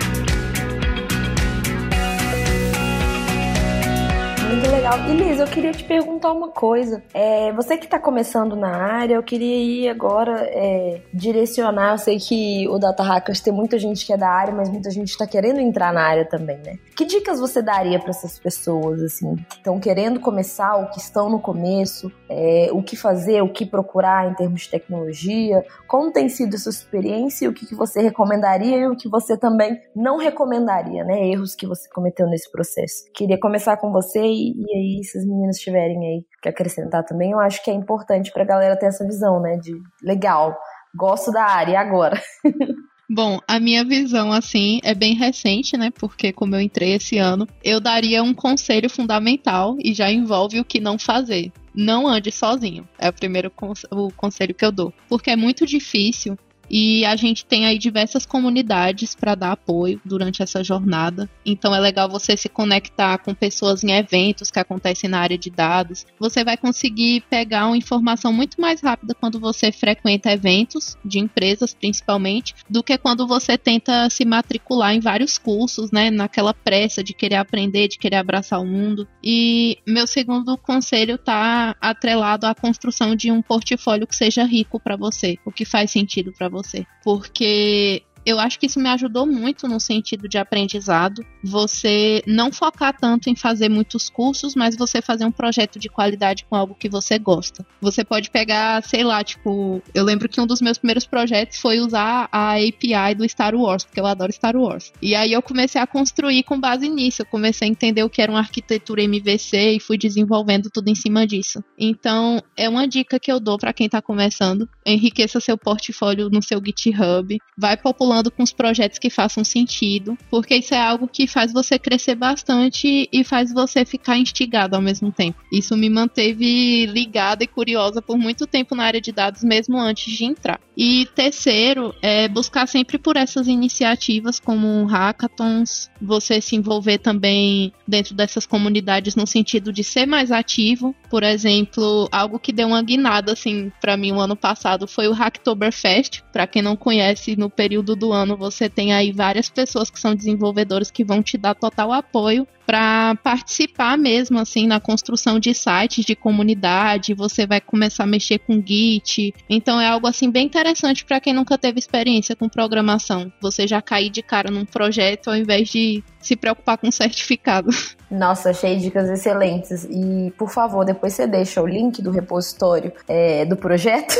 Legal. E Liz, eu queria te perguntar uma coisa. É, você que está começando na área, eu queria ir agora é, direcionar. Eu sei que o Data Hackers tem muita gente que é da área, mas muita gente está querendo entrar na área também, né? Que dicas você daria para essas pessoas, assim, que estão querendo começar ou que estão no começo? É, o que fazer, o que procurar em termos de tecnologia? Como tem sido a sua experiência e o que, que você recomendaria e o que você também não recomendaria, né? Erros que você cometeu nesse processo. Queria começar com você e e, aí, se as meninas tiverem aí que acrescentar também, eu acho que é importante pra galera ter essa visão, né? De legal, gosto da área, agora? Bom, a minha visão, assim, é bem recente, né? Porque, como eu entrei esse ano, eu daria um conselho fundamental e já envolve o que não fazer. Não ande sozinho. É o primeiro conselho que eu dou. Porque é muito difícil e a gente tem aí diversas comunidades para dar apoio durante essa jornada. Então é legal você se conectar com pessoas em eventos que acontecem na área de dados. Você vai conseguir pegar uma informação muito mais rápida quando você frequenta eventos de empresas, principalmente, do que quando você tenta se matricular em vários cursos, né? Naquela pressa de querer aprender, de querer abraçar o mundo. E meu segundo conselho tá atrelado à construção de um portfólio que seja rico para você, o que faz sentido para você você. Porque eu acho que isso me ajudou muito no sentido de aprendizado. Você não focar tanto em fazer muitos cursos, mas você fazer um projeto de qualidade com algo que você gosta. Você pode pegar, sei lá, tipo, eu lembro que um dos meus primeiros projetos foi usar a API do Star Wars, porque eu adoro Star Wars. E aí eu comecei a construir com base nisso. Eu comecei a entender o que era uma arquitetura MVC e fui desenvolvendo tudo em cima disso. Então, é uma dica que eu dou para quem tá começando. Enriqueça seu portfólio no seu GitHub, vai popular com os projetos que façam sentido, porque isso é algo que faz você crescer bastante e faz você ficar instigado ao mesmo tempo. Isso me manteve ligada e curiosa por muito tempo na área de dados, mesmo antes de entrar. E terceiro, é buscar sempre por essas iniciativas como hackathons, você se envolver também dentro dessas comunidades no sentido de ser mais ativo. Por exemplo, algo que deu uma guinada assim para mim o ano passado foi o Hacktoberfest. Para quem não conhece, no período do ano você tem aí várias pessoas que são desenvolvedores que vão te dar total apoio para participar mesmo assim na construção de sites de comunidade, você vai começar a mexer com Git. Então é algo assim bem interessante para quem nunca teve experiência com programação. Você já cair de cara num projeto ao invés de se preocupar com certificado. Nossa, achei dicas excelentes. E, por favor, depois você deixa o link do repositório é, do projeto,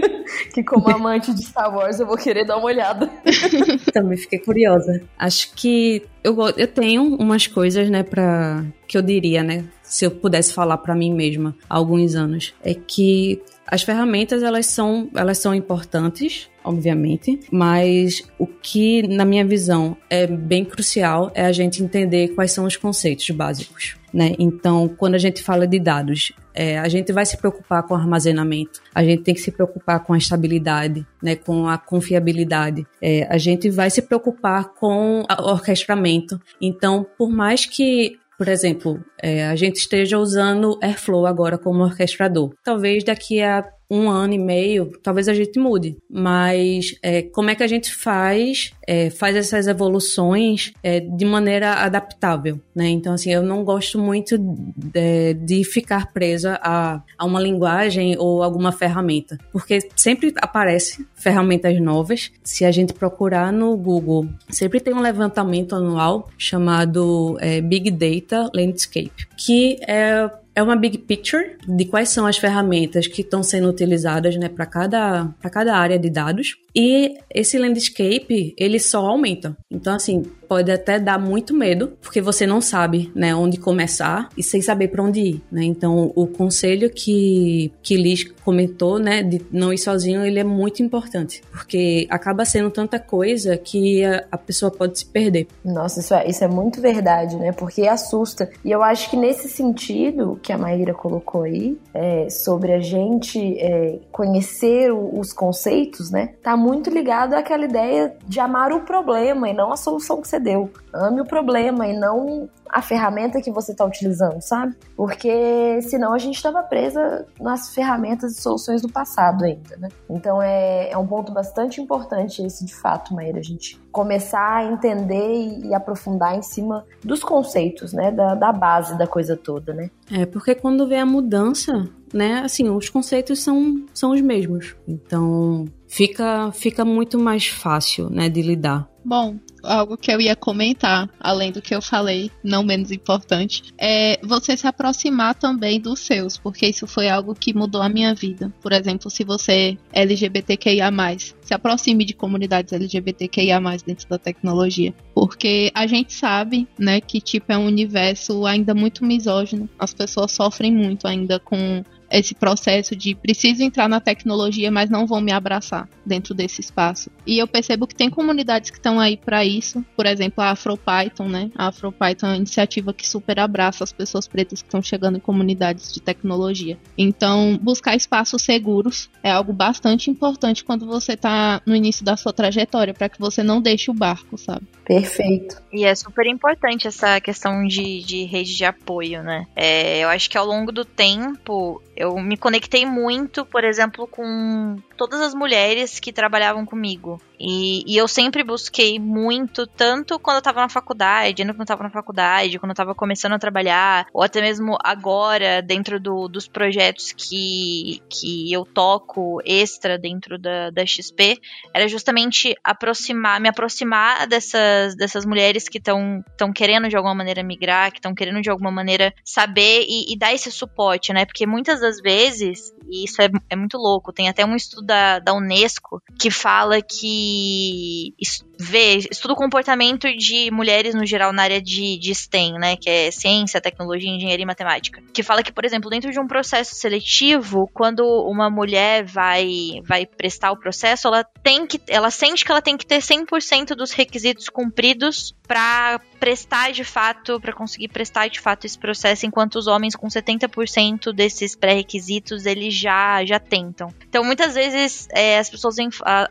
que como amante de Star Wars eu vou querer dar uma olhada. Também fiquei curiosa. Acho que eu, eu tenho umas coisas, né, pra... que eu diria, né, se eu pudesse falar para mim mesma há alguns anos, é que as ferramentas elas são, elas são importantes, obviamente, mas o que, na minha visão, é bem crucial é a gente entender quais são os conceitos básicos. Né? Então, quando a gente fala de dados, é, a gente vai se preocupar com armazenamento, a gente tem que se preocupar com a estabilidade, né, com a confiabilidade, é, a gente vai se preocupar com o orquestramento. Então, por mais que por exemplo, é, a gente esteja usando Airflow agora como orquestrador. Talvez daqui a um ano e meio, talvez a gente mude. Mas é, como é que a gente faz, é, faz essas evoluções é, de maneira adaptável, né? Então, assim, eu não gosto muito de, de ficar presa a, a uma linguagem ou alguma ferramenta, porque sempre aparece ferramentas novas. Se a gente procurar no Google, sempre tem um levantamento anual chamado é, Big Data Landscape, que é é uma big picture de quais são as ferramentas que estão sendo utilizadas né, para cada, cada área de dados. E esse landscape, ele só aumenta. Então, assim, pode até dar muito medo, porque você não sabe, né, onde começar e sem saber para onde ir, né? Então, o conselho que que Liz comentou, né, de não ir sozinho, ele é muito importante, porque acaba sendo tanta coisa que a, a pessoa pode se perder. Nossa, isso é, isso é muito verdade, né? Porque assusta. E eu acho que nesse sentido que a Maíra colocou aí, é, sobre a gente é, conhecer os conceitos, né? Tá muito ligado àquela ideia de amar o problema e não a solução que você deu. Ame o problema e não a ferramenta que você está utilizando, sabe? Porque senão a gente estava presa nas ferramentas e soluções do passado ainda, né? Então é, é um ponto bastante importante esse de fato, Maíra, a gente começar a entender e, e aprofundar em cima dos conceitos, né? Da, da base da coisa toda, né? É, porque quando vem a mudança, né, assim, os conceitos são, são os mesmos. Então, fica, fica muito mais fácil, né, de lidar. Bom, algo que eu ia comentar, além do que eu falei, não menos importante, é você se aproximar também dos seus, porque isso foi algo que mudou a minha vida. Por exemplo, se você é LGBTQIA, se aproxime de comunidades LGBTQIA dentro da tecnologia. Porque a gente sabe, né, que tipo é um universo ainda muito misógino. As pessoas sofrem muito ainda com esse processo de preciso entrar na tecnologia, mas não vão me abraçar dentro desse espaço. E eu percebo que tem comunidades que estão aí para isso, por exemplo, a AfroPython, né? A AfroPython é uma iniciativa que super abraça as pessoas pretas que estão chegando em comunidades de tecnologia. Então, buscar espaços seguros é algo bastante importante quando você está no início da sua trajetória, para que você não deixe o barco, sabe? Perfeito. E é super importante essa questão de, de rede de apoio, né? É, eu acho que ao longo do tempo eu me conectei muito, por exemplo, com todas as mulheres que trabalhavam comigo. E, e, eu sempre busquei muito, tanto quando eu tava na faculdade, quando eu tava na faculdade, quando eu tava começando a trabalhar, ou até mesmo agora, dentro do, dos projetos que, que eu toco extra dentro da, da XP, era justamente aproximar, me aproximar dessas, dessas mulheres que estão querendo de alguma maneira migrar, que estão querendo de alguma maneira saber e, e dar esse suporte, né? Porque muitas das vezes, e isso é, é muito louco, tem até um estudo da, da Unesco que fala que vê, estuda o comportamento de mulheres no geral na área de, de STEM, né? Que é ciência, tecnologia, engenharia e matemática. Que fala que, por exemplo, dentro de um processo seletivo, quando uma mulher vai, vai prestar o processo, ela tem que. Ela sente que ela tem que ter 100% dos requisitos cumpridos para prestar de fato, para conseguir prestar de fato esse processo, enquanto os homens com 70% desses pré-requisitos eles já já tentam. Então muitas vezes é, as pessoas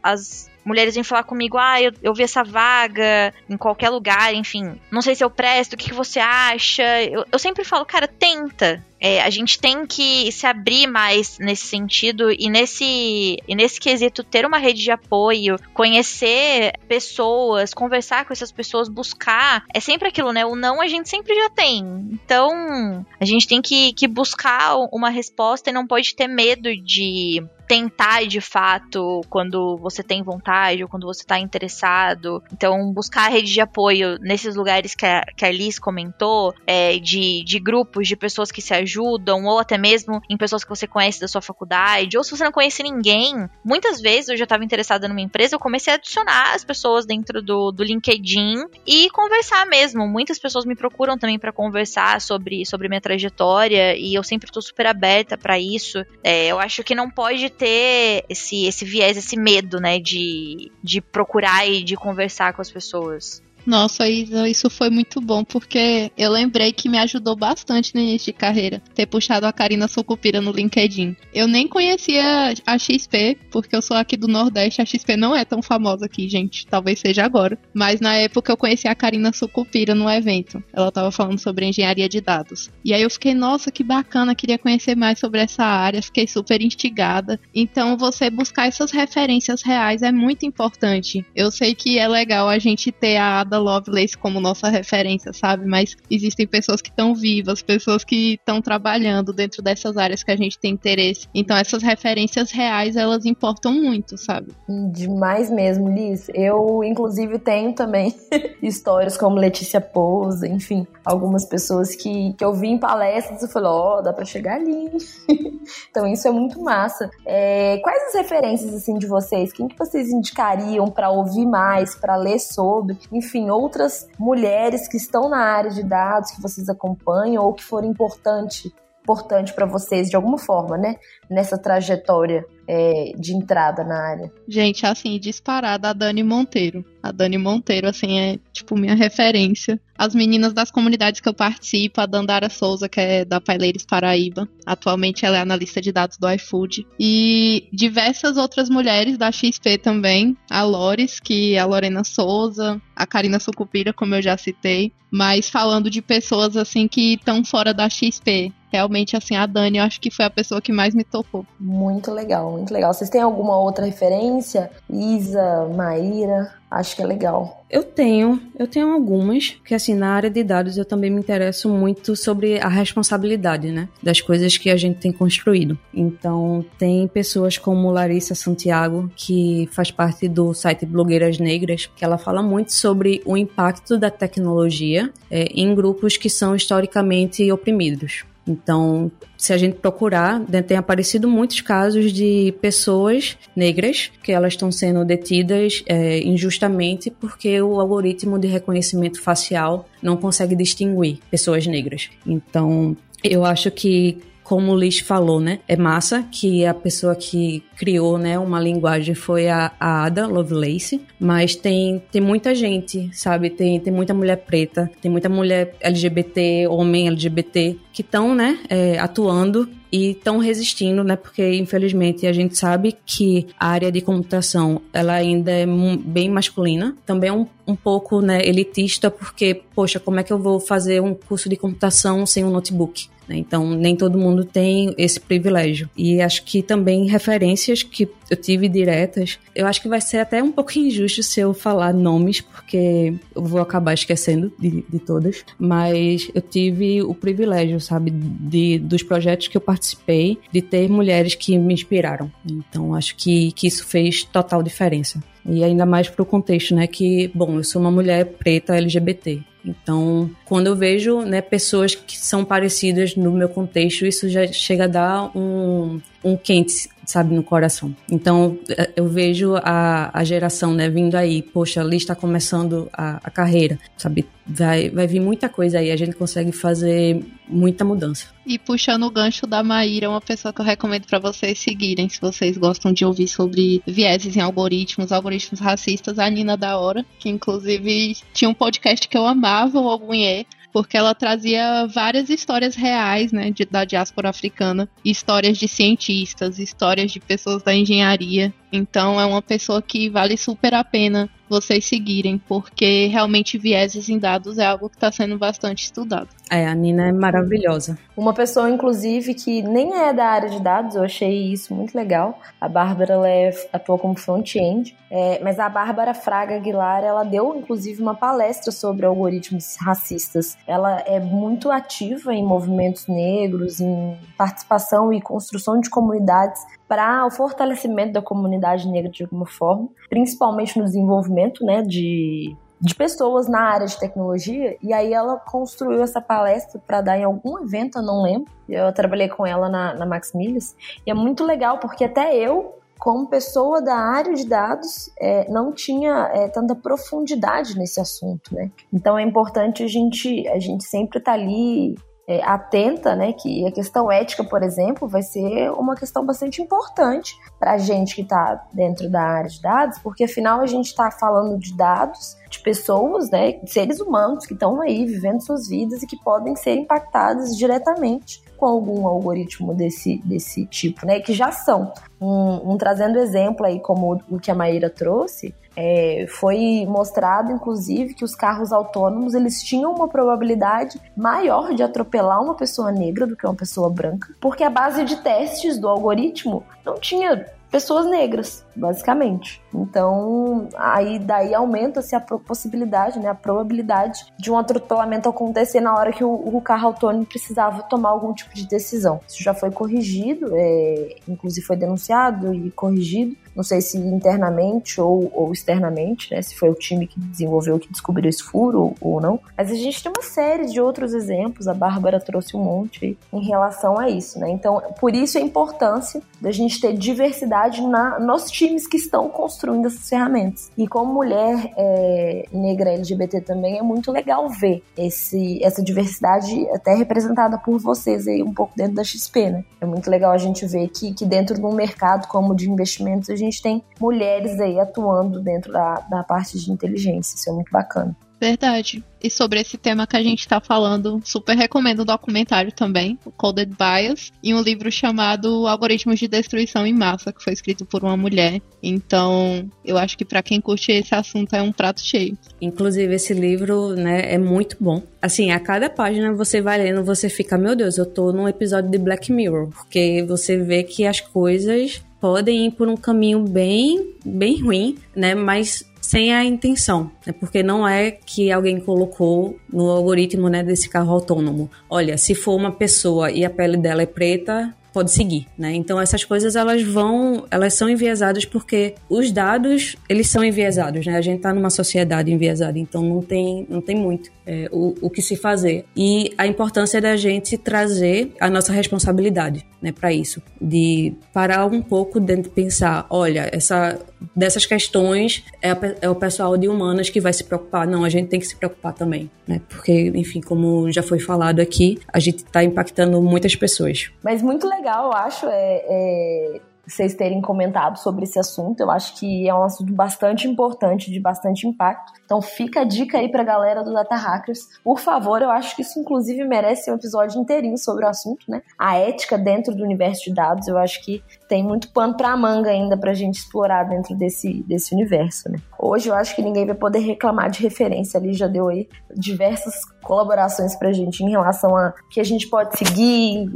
as mulheres vêm falar comigo, ah, eu, eu vi essa vaga em qualquer lugar, enfim, não sei se eu presto, o que, que você acha? Eu, eu sempre falo, cara, tenta. É, a gente tem que se abrir mais nesse sentido e nesse, e nesse quesito ter uma rede de apoio, conhecer pessoas, conversar com essas pessoas, buscar. É sempre aquilo, né? O não a gente sempre já tem. Então, a gente tem que, que buscar uma resposta e não pode ter medo de tentar de fato quando você tem vontade ou quando você está interessado. Então, buscar a rede de apoio nesses lugares que a, que a Liz comentou, é, de, de grupos de pessoas que se ajudam, ou até mesmo em pessoas que você conhece da sua faculdade, ou se você não conhece ninguém. Muitas vezes eu já estava interessada numa empresa, eu comecei a adicionar as pessoas dentro do, do LinkedIn e conversar mesmo. Muitas pessoas me procuram também para conversar sobre, sobre minha trajetória e eu sempre estou super aberta para isso. É, eu acho que não pode ter esse, esse viés, esse medo, né, de, de procurar e de conversar com as pessoas. Nossa, Isa, isso foi muito bom, porque eu lembrei que me ajudou bastante no início de carreira, ter puxado a Karina Sucupira no LinkedIn. Eu nem conhecia a XP, porque eu sou aqui do Nordeste, a XP não é tão famosa aqui, gente, talvez seja agora. Mas na época eu conheci a Karina Sucupira no evento. Ela tava falando sobre engenharia de dados. E aí eu fiquei, nossa, que bacana, queria conhecer mais sobre essa área, fiquei super instigada. Então você buscar essas referências reais é muito importante. Eu sei que é legal a gente ter a Ada Lovelace como nossa referência, sabe? Mas existem pessoas que estão vivas, pessoas que estão trabalhando dentro dessas áreas que a gente tem interesse. Então essas referências reais, elas importam muito, sabe? Demais mesmo, Liz. Eu, inclusive, tenho também histórias como Letícia Pousa, enfim, algumas pessoas que, que eu vi em palestras e falei, ó, oh, dá pra chegar ali. então isso é muito massa. É, quais as referências, assim, de vocês? Quem que vocês indicariam para ouvir mais, para ler sobre? Enfim, enfim, outras mulheres que estão na área de dados que vocês acompanham ou que foram importante importante para vocês de alguma forma, né? Nessa trajetória é, de entrada na área. Gente, assim, disparada a Dani Monteiro. A Dani Monteiro, assim, é tipo minha referência. As meninas das comunidades que eu participo, a Dandara Souza, que é da Paileiros Paraíba. Atualmente ela é analista de dados do iFood. E diversas outras mulheres da XP também. A Lores, que é a Lorena Souza, a Karina Sucupira, como eu já citei. Mas falando de pessoas, assim, que estão fora da XP. Realmente, assim, a Dani, eu acho que foi a pessoa que mais me tocou. Muito legal, muito legal. Vocês têm alguma outra referência? Isa, Maíra? Acho que é legal. Eu tenho, eu tenho algumas, que assim, na área de dados eu também me interesso muito sobre a responsabilidade, né, das coisas que a gente tem construído. Então, tem pessoas como Larissa Santiago, que faz parte do site Blogueiras Negras, que ela fala muito sobre o impacto da tecnologia é, em grupos que são historicamente oprimidos. Então, se a gente procurar, né, tem aparecido muitos casos de pessoas negras que elas estão sendo detidas é, injustamente porque o algoritmo de reconhecimento facial não consegue distinguir pessoas negras. Então, eu acho que como o Liz falou, né? É massa que a pessoa que criou, né, uma linguagem foi a, a Ada Lovelace, mas tem, tem muita gente, sabe? Tem, tem muita mulher preta, tem muita mulher LGBT, homem LGBT, que estão, né, é, atuando e estão resistindo, né? Porque infelizmente a gente sabe que a área de computação ela ainda é bem masculina, também é um, um pouco né, elitista, porque poxa, como é que eu vou fazer um curso de computação sem um notebook? Né? Então, nem todo mundo tem esse privilégio. E acho que também referências que eu tive diretas, eu acho que vai ser até um pouco injusto se eu falar nomes, porque eu vou acabar esquecendo de, de todas. Mas eu tive o privilégio, sabe, de, dos projetos que eu participei, de ter mulheres que me inspiraram. Então, acho que, que isso fez total diferença. E ainda mais para o contexto, né? Que, bom, eu sou uma mulher preta LGBT. Então, quando eu vejo né, pessoas que são parecidas no meu contexto, isso já chega a dar um, um quente, sabe, no coração. Então, eh, eu vejo a, a geração, né, vindo aí, poxa, ali está começando a, a carreira, sabe, vai, vai vir muita coisa aí, a gente consegue fazer muita mudança. E puxando o gancho da Maíra, uma pessoa que eu recomendo para vocês seguirem, se vocês gostam de ouvir sobre vieses em algoritmos, algoritmos racistas, a Nina da Hora, que inclusive tinha um podcast que eu amava, o Ogunhê, porque ela trazia várias histórias reais, né, de, da diáspora africana, histórias de cientistas, histórias de pessoas da engenharia. Então é uma pessoa que vale super a pena vocês seguirem, porque realmente vieses em dados é algo que está sendo bastante estudado. É, a Nina é maravilhosa. Uma pessoa, inclusive, que nem é da área de dados, eu achei isso muito legal. A Bárbara ela é, atua como front-end, é, mas a Bárbara Fraga Aguilar, ela deu, inclusive, uma palestra sobre algoritmos racistas. Ela é muito ativa em movimentos negros, em participação e construção de comunidades para o fortalecimento da comunidade negra de alguma forma, principalmente no desenvolvimento né, de, de pessoas na área de tecnologia. E aí ela construiu essa palestra para dar em algum evento, eu não lembro. Eu trabalhei com ela na, na Max Milhas. E é muito legal porque até eu, como pessoa da área de dados, é, não tinha é, tanta profundidade nesse assunto, né? Então é importante a gente, a gente sempre estar tá ali é, atenta, né, que a questão ética, por exemplo, vai ser uma questão bastante importante para a gente que está dentro da área de dados, porque afinal a gente está falando de dados de pessoas, né, seres humanos que estão aí vivendo suas vidas e que podem ser impactadas diretamente com algum algoritmo desse, desse tipo, né? Que já são. Um, um trazendo exemplo aí, como o que a Maíra trouxe, é, foi mostrado, inclusive, que os carros autônomos eles tinham uma probabilidade maior de atropelar uma pessoa negra do que uma pessoa branca, porque a base de testes do algoritmo não tinha pessoas negras, basicamente. Então, aí daí aumenta-se a possibilidade, né, a probabilidade de um atropelamento acontecer na hora que o, o, carro autônomo precisava tomar algum tipo de decisão. Isso já foi corrigido, é, inclusive foi denunciado e corrigido não sei se internamente ou, ou externamente, né? Se foi o time que desenvolveu que descobriu esse furo ou, ou não. Mas a gente tem uma série de outros exemplos, a Bárbara trouxe um monte em relação a isso, né? Então, por isso a importância da gente ter diversidade na, nos times que estão construindo essas ferramentas. E como mulher é, negra LGBT também, é muito legal ver esse, essa diversidade até representada por vocês aí um pouco dentro da XP, né? É muito legal a gente ver que, que dentro de um mercado como de investimentos, a gente tem mulheres aí atuando dentro da, da parte de inteligência. Isso é muito bacana. Verdade. E sobre esse tema que a gente está falando, super recomendo o documentário também, o Coded Bias, e um livro chamado Algoritmos de Destruição em Massa, que foi escrito por uma mulher. Então, eu acho que para quem curte esse assunto é um prato cheio. Inclusive, esse livro, né, é muito bom. Assim, a cada página você vai lendo, você fica, meu Deus, eu tô num episódio de Black Mirror, porque você vê que as coisas podem ir por um caminho bem, bem ruim, né? Mas sem a intenção, né? porque não é que alguém colocou no algoritmo né, desse carro autônomo. Olha, se for uma pessoa e a pele dela é preta, pode seguir, né? Então essas coisas elas vão, elas são enviesadas porque os dados eles são enviesados, né? A gente está numa sociedade enviesada, então não tem, não tem muito é, o, o que se fazer e a importância da gente trazer a nossa responsabilidade, né? Para isso, de parar um pouco de pensar, olha, essa dessas questões é, a, é, o pessoal de humanas que vai se preocupar. Não, a gente tem que se preocupar também, né? Porque, enfim, como já foi falado aqui, a gente está impactando muitas pessoas. Mas muito legal, eu acho, é, é vocês terem comentado sobre esse assunto. Eu acho que é um assunto bastante importante, de bastante impacto. Então fica a dica aí pra galera do Data Hackers. Por favor, eu acho que isso inclusive merece um episódio inteirinho sobre o assunto, né? A ética dentro do universo de dados, eu acho que tem muito pano pra manga ainda pra gente explorar dentro desse, desse universo, né? Hoje eu acho que ninguém vai poder reclamar de referência ali, já deu aí diversas colaborações pra gente em relação a que a gente pode seguir,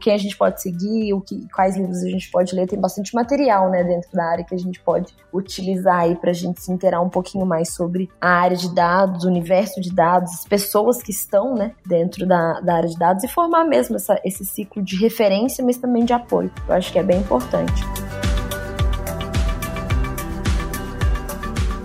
quem a gente pode seguir, o que, quais livros a gente pode ler. Tem bastante material, né, dentro da área que a gente pode utilizar aí pra gente se inteirar um pouquinho mais sobre a área de dados, o universo de dados, as pessoas que estão, né, dentro da, da área de dados e formar mesmo essa, esse ciclo de referência, mas também de apoio. Eu acho que é bem importante.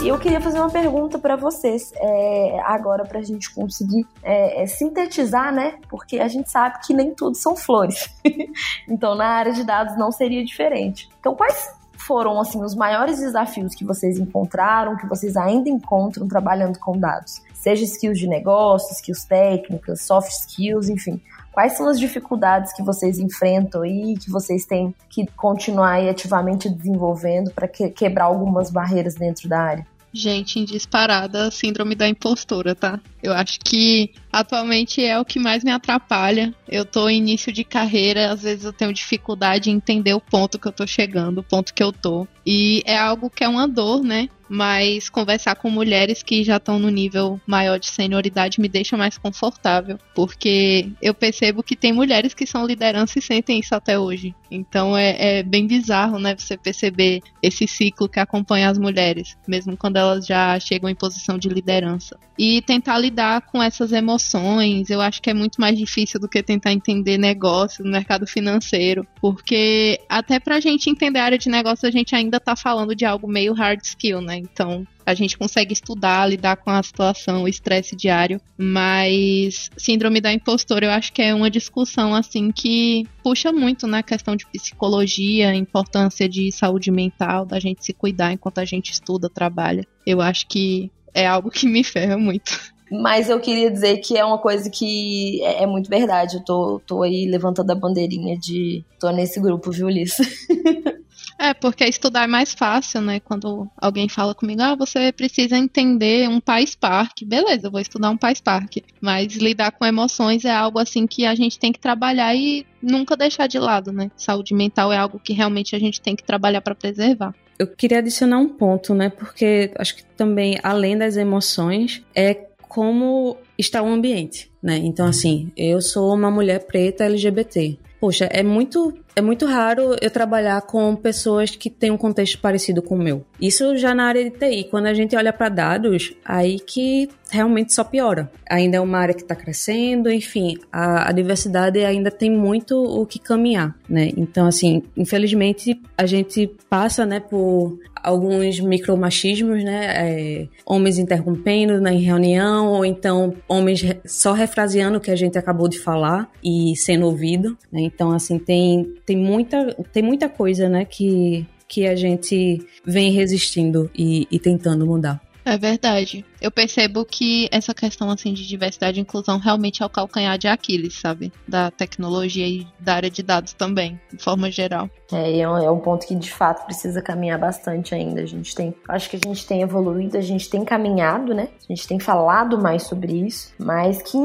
E eu queria fazer uma pergunta para vocês é, agora para a gente conseguir é, é, sintetizar, né? Porque a gente sabe que nem tudo são flores. então, na área de dados não seria diferente. Então, quais foram assim os maiores desafios que vocês encontraram, que vocês ainda encontram trabalhando com dados? Seja skills de negócio, skills técnicas, soft skills, enfim. Quais são as dificuldades que vocês enfrentam e que vocês têm que continuar ativamente desenvolvendo para que, quebrar algumas barreiras dentro da área? Gente, em disparada, síndrome da impostora, tá? Eu acho que atualmente é o que mais me atrapalha. Eu tô em início de carreira, às vezes eu tenho dificuldade em entender o ponto que eu tô chegando, o ponto que eu tô. E é algo que é uma dor, né? Mas conversar com mulheres que já estão no nível maior de senioridade me deixa mais confortável, porque eu percebo que tem mulheres que são liderança e sentem isso até hoje. Então é, é bem bizarro, né, você perceber esse ciclo que acompanha as mulheres, mesmo quando elas já chegam em posição de liderança. E tentar lidar com essas emoções, eu acho que é muito mais difícil do que tentar entender negócio no mercado financeiro, porque até pra gente entender a área de negócio, a gente ainda tá falando de algo meio hard skill, né? Então a gente consegue estudar, lidar com a situação, o estresse diário, mas síndrome da impostora eu acho que é uma discussão assim que puxa muito na questão de psicologia, importância de saúde mental, da gente se cuidar enquanto a gente estuda, trabalha. Eu acho que é algo que me ferra muito. Mas eu queria dizer que é uma coisa que é, é, muito verdade. Eu tô, tô aí levantando a bandeirinha de. tô nesse grupo, viu, Liz? É, porque estudar é mais fácil, né? Quando alguém fala comigo, ah, você precisa entender um país parque. Beleza, eu vou estudar um país parque. Mas lidar com emoções é algo assim que a gente tem que trabalhar e nunca deixar de lado, né? Saúde mental é algo que realmente a gente tem que trabalhar para preservar. Eu queria adicionar um ponto, né? Porque acho que também, além das emoções, é como está o ambiente, né? Então, assim, eu sou uma mulher preta LGBT. Poxa, é muito é muito raro eu trabalhar com pessoas que têm um contexto parecido com o meu. Isso já na área de TI, quando a gente olha para dados, aí que realmente só piora. Ainda é uma área que está crescendo, enfim, a, a, diversidade ainda tem muito o que caminhar, né? Então, assim, infelizmente a gente passa, né, por alguns micromachismos, né? É, homens interrompendo na reunião, ou então homens só refraseando o que a gente acabou de falar e sendo ouvido. Né? Então, assim, tem, tem, muita, tem muita coisa, né, que, que a gente vem resistindo e, e tentando mudar. É verdade. Eu percebo que essa questão assim de diversidade e inclusão realmente é o calcanhar de Aquiles, sabe? Da tecnologia e da área de dados também, de forma geral. É, é um, é um ponto que de fato precisa caminhar bastante ainda. A gente tem, acho que a gente tem evoluído, a gente tem caminhado, né? A gente tem falado mais sobre isso, mas que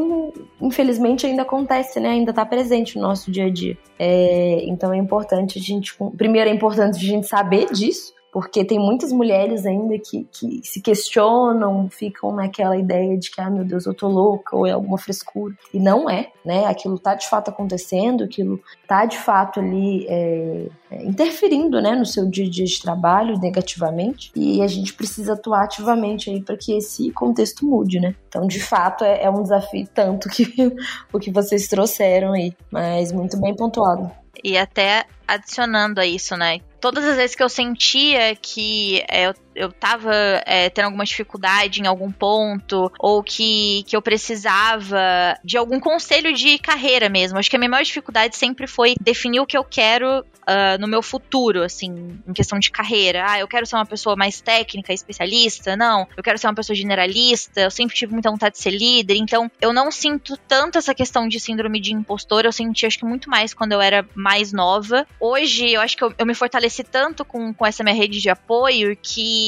infelizmente ainda acontece, né? Ainda tá presente no nosso dia a dia. É, então é importante a gente, primeiro é importante a gente saber disso porque tem muitas mulheres ainda que, que se questionam, ficam naquela ideia de que, ah, meu Deus, eu tô louca, ou é alguma frescura. E não é, né? Aquilo tá de fato acontecendo, aquilo tá de fato ali é, é, interferindo, né, no seu dia a dia de trabalho negativamente. E a gente precisa atuar ativamente aí para que esse contexto mude, né? Então, de fato, é, é um desafio tanto que o que vocês trouxeram aí, mas muito bem pontuado. E até adicionando a isso, né? Todas as vezes que eu sentia que é, eu, eu tava é, tendo alguma dificuldade em algum ponto, ou que, que eu precisava de algum conselho de carreira mesmo. Acho que a minha maior dificuldade sempre foi definir o que eu quero uh, no meu futuro, assim, em questão de carreira. Ah, eu quero ser uma pessoa mais técnica, especialista. Não, eu quero ser uma pessoa generalista. Eu sempre tive muita vontade de ser líder. Então, eu não sinto tanto essa questão de síndrome de impostor. Eu senti, acho que muito mais quando eu era mais nova. Hoje, eu acho que eu, eu me fortaleci tanto com, com essa minha rede de apoio que,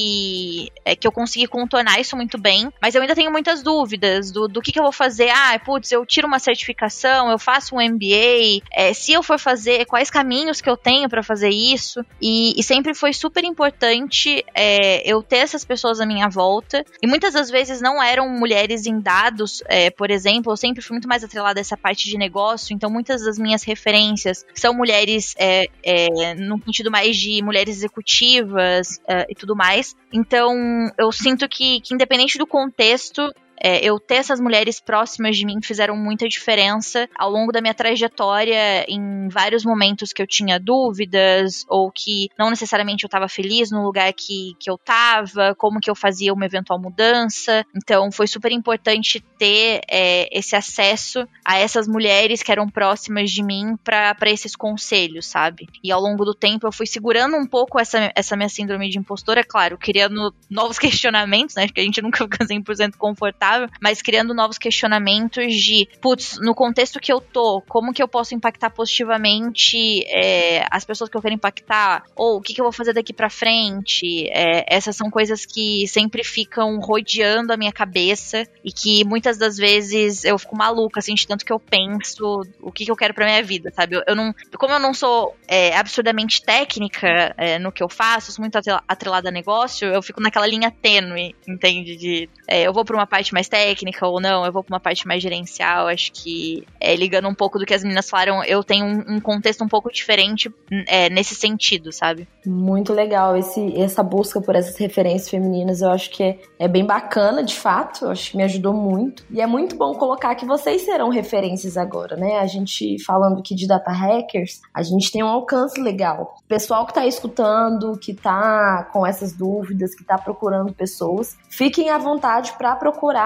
é, que eu consegui contornar isso muito bem. Mas eu ainda tenho muitas dúvidas do, do que, que eu vou fazer. Ah, putz, eu tiro uma certificação, eu faço um MBA. É, se eu for fazer, quais caminhos que eu tenho para fazer isso. E, e, sempre foi super importante é, eu ter essas pessoas à minha volta. E muitas das vezes não eram mulheres em dados, é, por exemplo. Eu sempre fui muito mais atrelada a essa parte de negócio. Então muitas das minhas referências são mulheres é, é no sentido mais de mulheres executivas é, e tudo mais. Então eu sinto que, que independente do contexto, é, eu ter essas mulheres próximas de mim fizeram muita diferença ao longo da minha trajetória em vários momentos que eu tinha dúvidas ou que não necessariamente eu estava feliz no lugar que, que eu estava, como que eu fazia uma eventual mudança. Então foi super importante ter é, esse acesso a essas mulheres que eram próximas de mim para esses conselhos, sabe? E ao longo do tempo eu fui segurando um pouco essa, essa minha síndrome de impostora, claro, criando novos questionamentos, né? Acho que a gente nunca fica 100% confortável, mas criando novos questionamentos de, putz, no contexto que eu tô, como que eu posso impactar positivamente é, as pessoas que eu quero impactar? Ou o que, que eu vou fazer daqui para frente? É, essas são coisas que sempre ficam rodeando a minha cabeça e que muitas das vezes eu fico maluca, assim, de tanto que eu penso o que, que eu quero pra minha vida, sabe? Eu, eu não, como eu não sou é, absurdamente técnica é, no que eu faço, sou muito atrelada a negócio, eu fico naquela linha tênue, entende? De é, eu vou pra uma parte mais técnica ou não, eu vou pra uma parte mais gerencial. Acho que, é, ligando um pouco do que as meninas falaram, eu tenho um, um contexto um pouco diferente é, nesse sentido, sabe? Muito legal esse, essa busca por essas referências femininas. Eu acho que é, é bem bacana, de fato. Acho que me ajudou muito. E é muito bom colocar que vocês serão referências agora, né? A gente falando aqui de data hackers, a gente tem um alcance legal. O pessoal que está escutando, que está com essas dúvidas, que está procurando pessoas, fiquem à vontade para procurar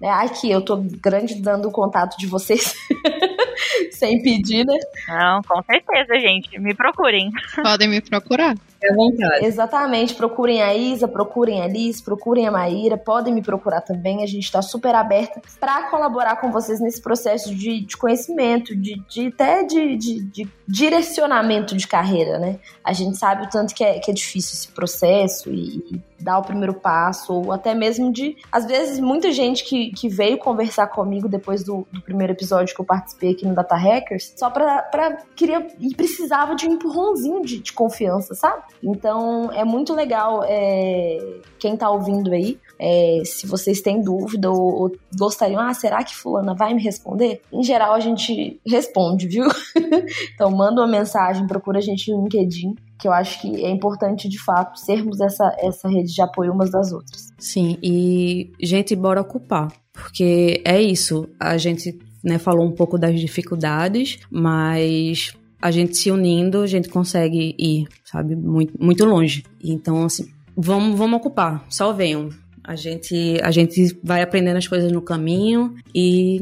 né? Aqui, eu tô grande dando o contato de vocês. Sem pedir, né? Não, com certeza, gente. Me procurem. Podem me procurar. É vontade. Exatamente. Procurem a Isa, procurem a Liz, procurem a Maíra. Podem me procurar também. A gente está super aberta para colaborar com vocês nesse processo de, de conhecimento, de, de até de, de, de, direcionamento de carreira, né? A gente sabe o tanto que é, que é difícil esse processo e, dar o primeiro passo, ou até mesmo de. Às vezes, muita gente que, que veio conversar comigo depois do, do primeiro episódio que eu participei aqui no Data Hackers, só pra. pra queria e precisava de um empurrãozinho de, de confiança, sabe? Então, é muito legal é, quem tá ouvindo aí. É, se vocês têm dúvida ou, ou, gostariam, ah, será que fulana vai me responder? Em geral, a gente responde, viu? então, manda uma mensagem, procura a gente no LinkedIn que eu acho que é importante de fato sermos essa, essa rede de apoio umas das outras. Sim, e gente, bora ocupar, porque é isso, a gente né, falou um pouco das dificuldades, mas a gente se unindo, a gente consegue ir, sabe, muito, muito longe. Então, assim, vamos, vamos ocupar, só venham. A gente, a gente vai aprendendo as coisas no caminho e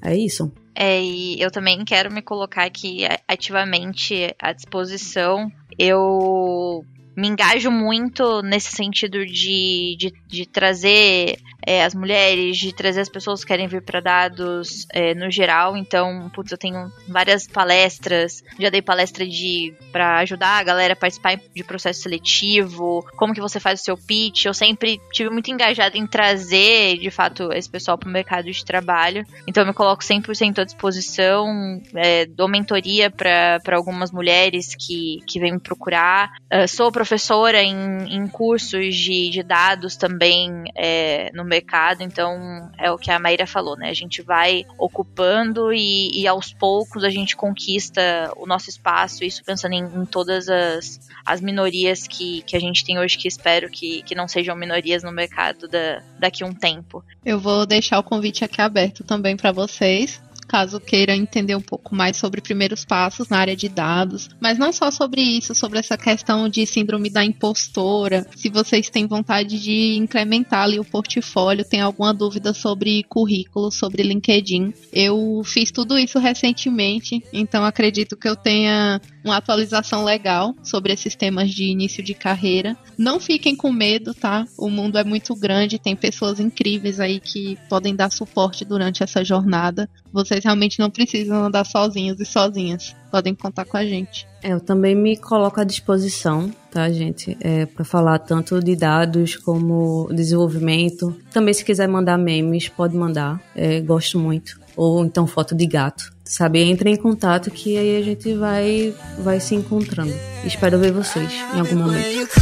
é isso. É, e eu também quero me colocar aqui ativamente à disposição. Eu me engajo muito nesse sentido de, de, de trazer é, as mulheres, de trazer as pessoas que querem vir para dados é, no geral. Então, putz, eu tenho várias palestras, já dei palestra de para ajudar a galera a participar de processo seletivo, como que você faz o seu pitch. Eu sempre tive muito engajada em trazer, de fato, esse pessoal para o mercado de trabalho. Então, eu me coloco 100% à disposição, é, dou mentoria para algumas mulheres que, que vêm me procurar. Uh, sou professora em, em cursos de, de dados também é, no mercado, então é o que a Maíra falou, né? A gente vai ocupando e, e aos poucos a gente conquista o nosso espaço, isso pensando em, em, todas as, as minorias que, que a gente tem hoje, que espero que, que não sejam minorias no mercado da, daqui a um tempo. Eu vou deixar o convite aqui aberto também para vocês caso queira entender um pouco mais sobre primeiros passos na área de dados, mas não só sobre isso, sobre essa questão de síndrome da impostora, se vocês têm vontade de incrementar ali o portfólio, tem alguma dúvida sobre currículo, sobre LinkedIn. Eu fiz tudo isso recentemente, então acredito que eu tenha uma atualização legal sobre esses temas de início de carreira. Não fiquem com medo, tá? O mundo é muito grande, tem pessoas incríveis aí que podem dar suporte durante essa jornada. Vocês realmente não precisam andar sozinhos e sozinhas. Podem contar com a gente. É, eu também me coloco à disposição, tá, gente? É, para falar tanto de dados como desenvolvimento. Também, se quiser mandar memes, pode mandar. É, gosto muito. Ou então foto de gato sabe? Entre em contato que aí a gente vai, vai se encontrando. Espero ver vocês em algum momento.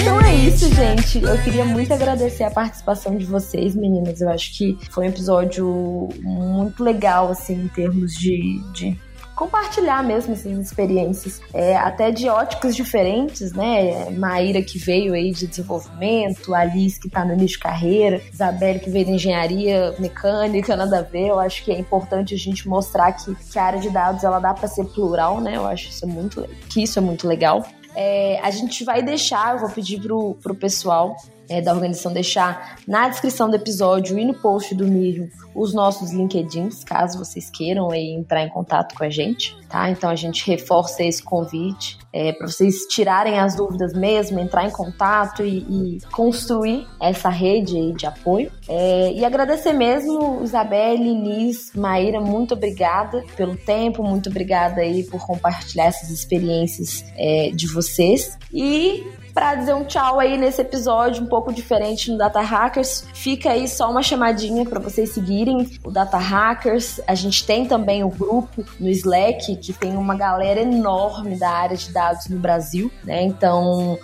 Então é isso, gente. Eu queria muito agradecer a participação de vocês, meninas. Eu acho que foi um episódio muito legal, assim, em termos de, de compartilhar mesmo essas experiências, é, até de óticas diferentes, né? Maíra que veio aí de desenvolvimento, Alice que está no início de carreira, Isabelle que veio de engenharia mecânica, nada a ver. Eu acho que é importante a gente mostrar que, que a área de dados ela dá para ser plural, né? Eu acho isso muito, que isso é muito legal. É, a gente vai deixar, eu vou pedir pro, pro pessoal é, da organização deixar na descrição do episódio e no post do Medium os nossos LinkedIns, caso vocês queiram entrar em contato com a gente, tá? Então a gente reforça esse convite é, para vocês tirarem as dúvidas mesmo, entrar em contato e, e construir essa rede de apoio. É, e agradecer mesmo, Isabelle, Liz, Maíra, muito obrigada pelo tempo, muito obrigada aí por compartilhar essas experiências é, de vocês. E para dizer um tchau aí nesse episódio um pouco diferente no Data Hackers. Fica aí só uma chamadinha para vocês seguirem o Data Hackers. A gente tem também o grupo no Slack que tem uma galera enorme da área de dados no Brasil, né? Então,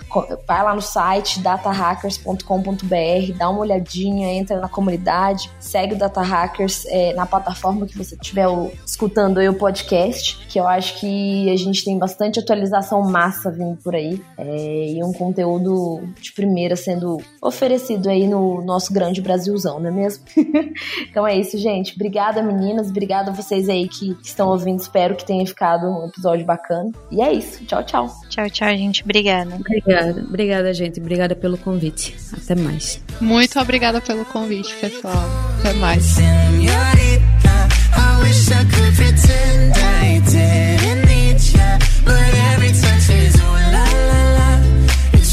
vai lá no site datahackers.com.br, dá uma olhadinha, entra na comunidade, segue o Data Hackers é, na plataforma que você estiver escutando aí o podcast, que eu acho que a gente tem bastante atualização massa vindo por aí. É, e um conteúdo de primeira sendo oferecido aí no nosso grande Brasilzão, não é mesmo? então é isso, gente. Obrigada, meninas. Obrigada a vocês aí que estão ouvindo. Espero que tenha ficado um episódio bacana. E é isso. Tchau, tchau. Tchau, tchau, gente. Obrigada. Obrigada. Obrigada, gente. Obrigada pelo convite. Até mais. Muito obrigada pelo convite, pessoal. Até mais. Senhorita, I wish I could pretend I didn't need you, but every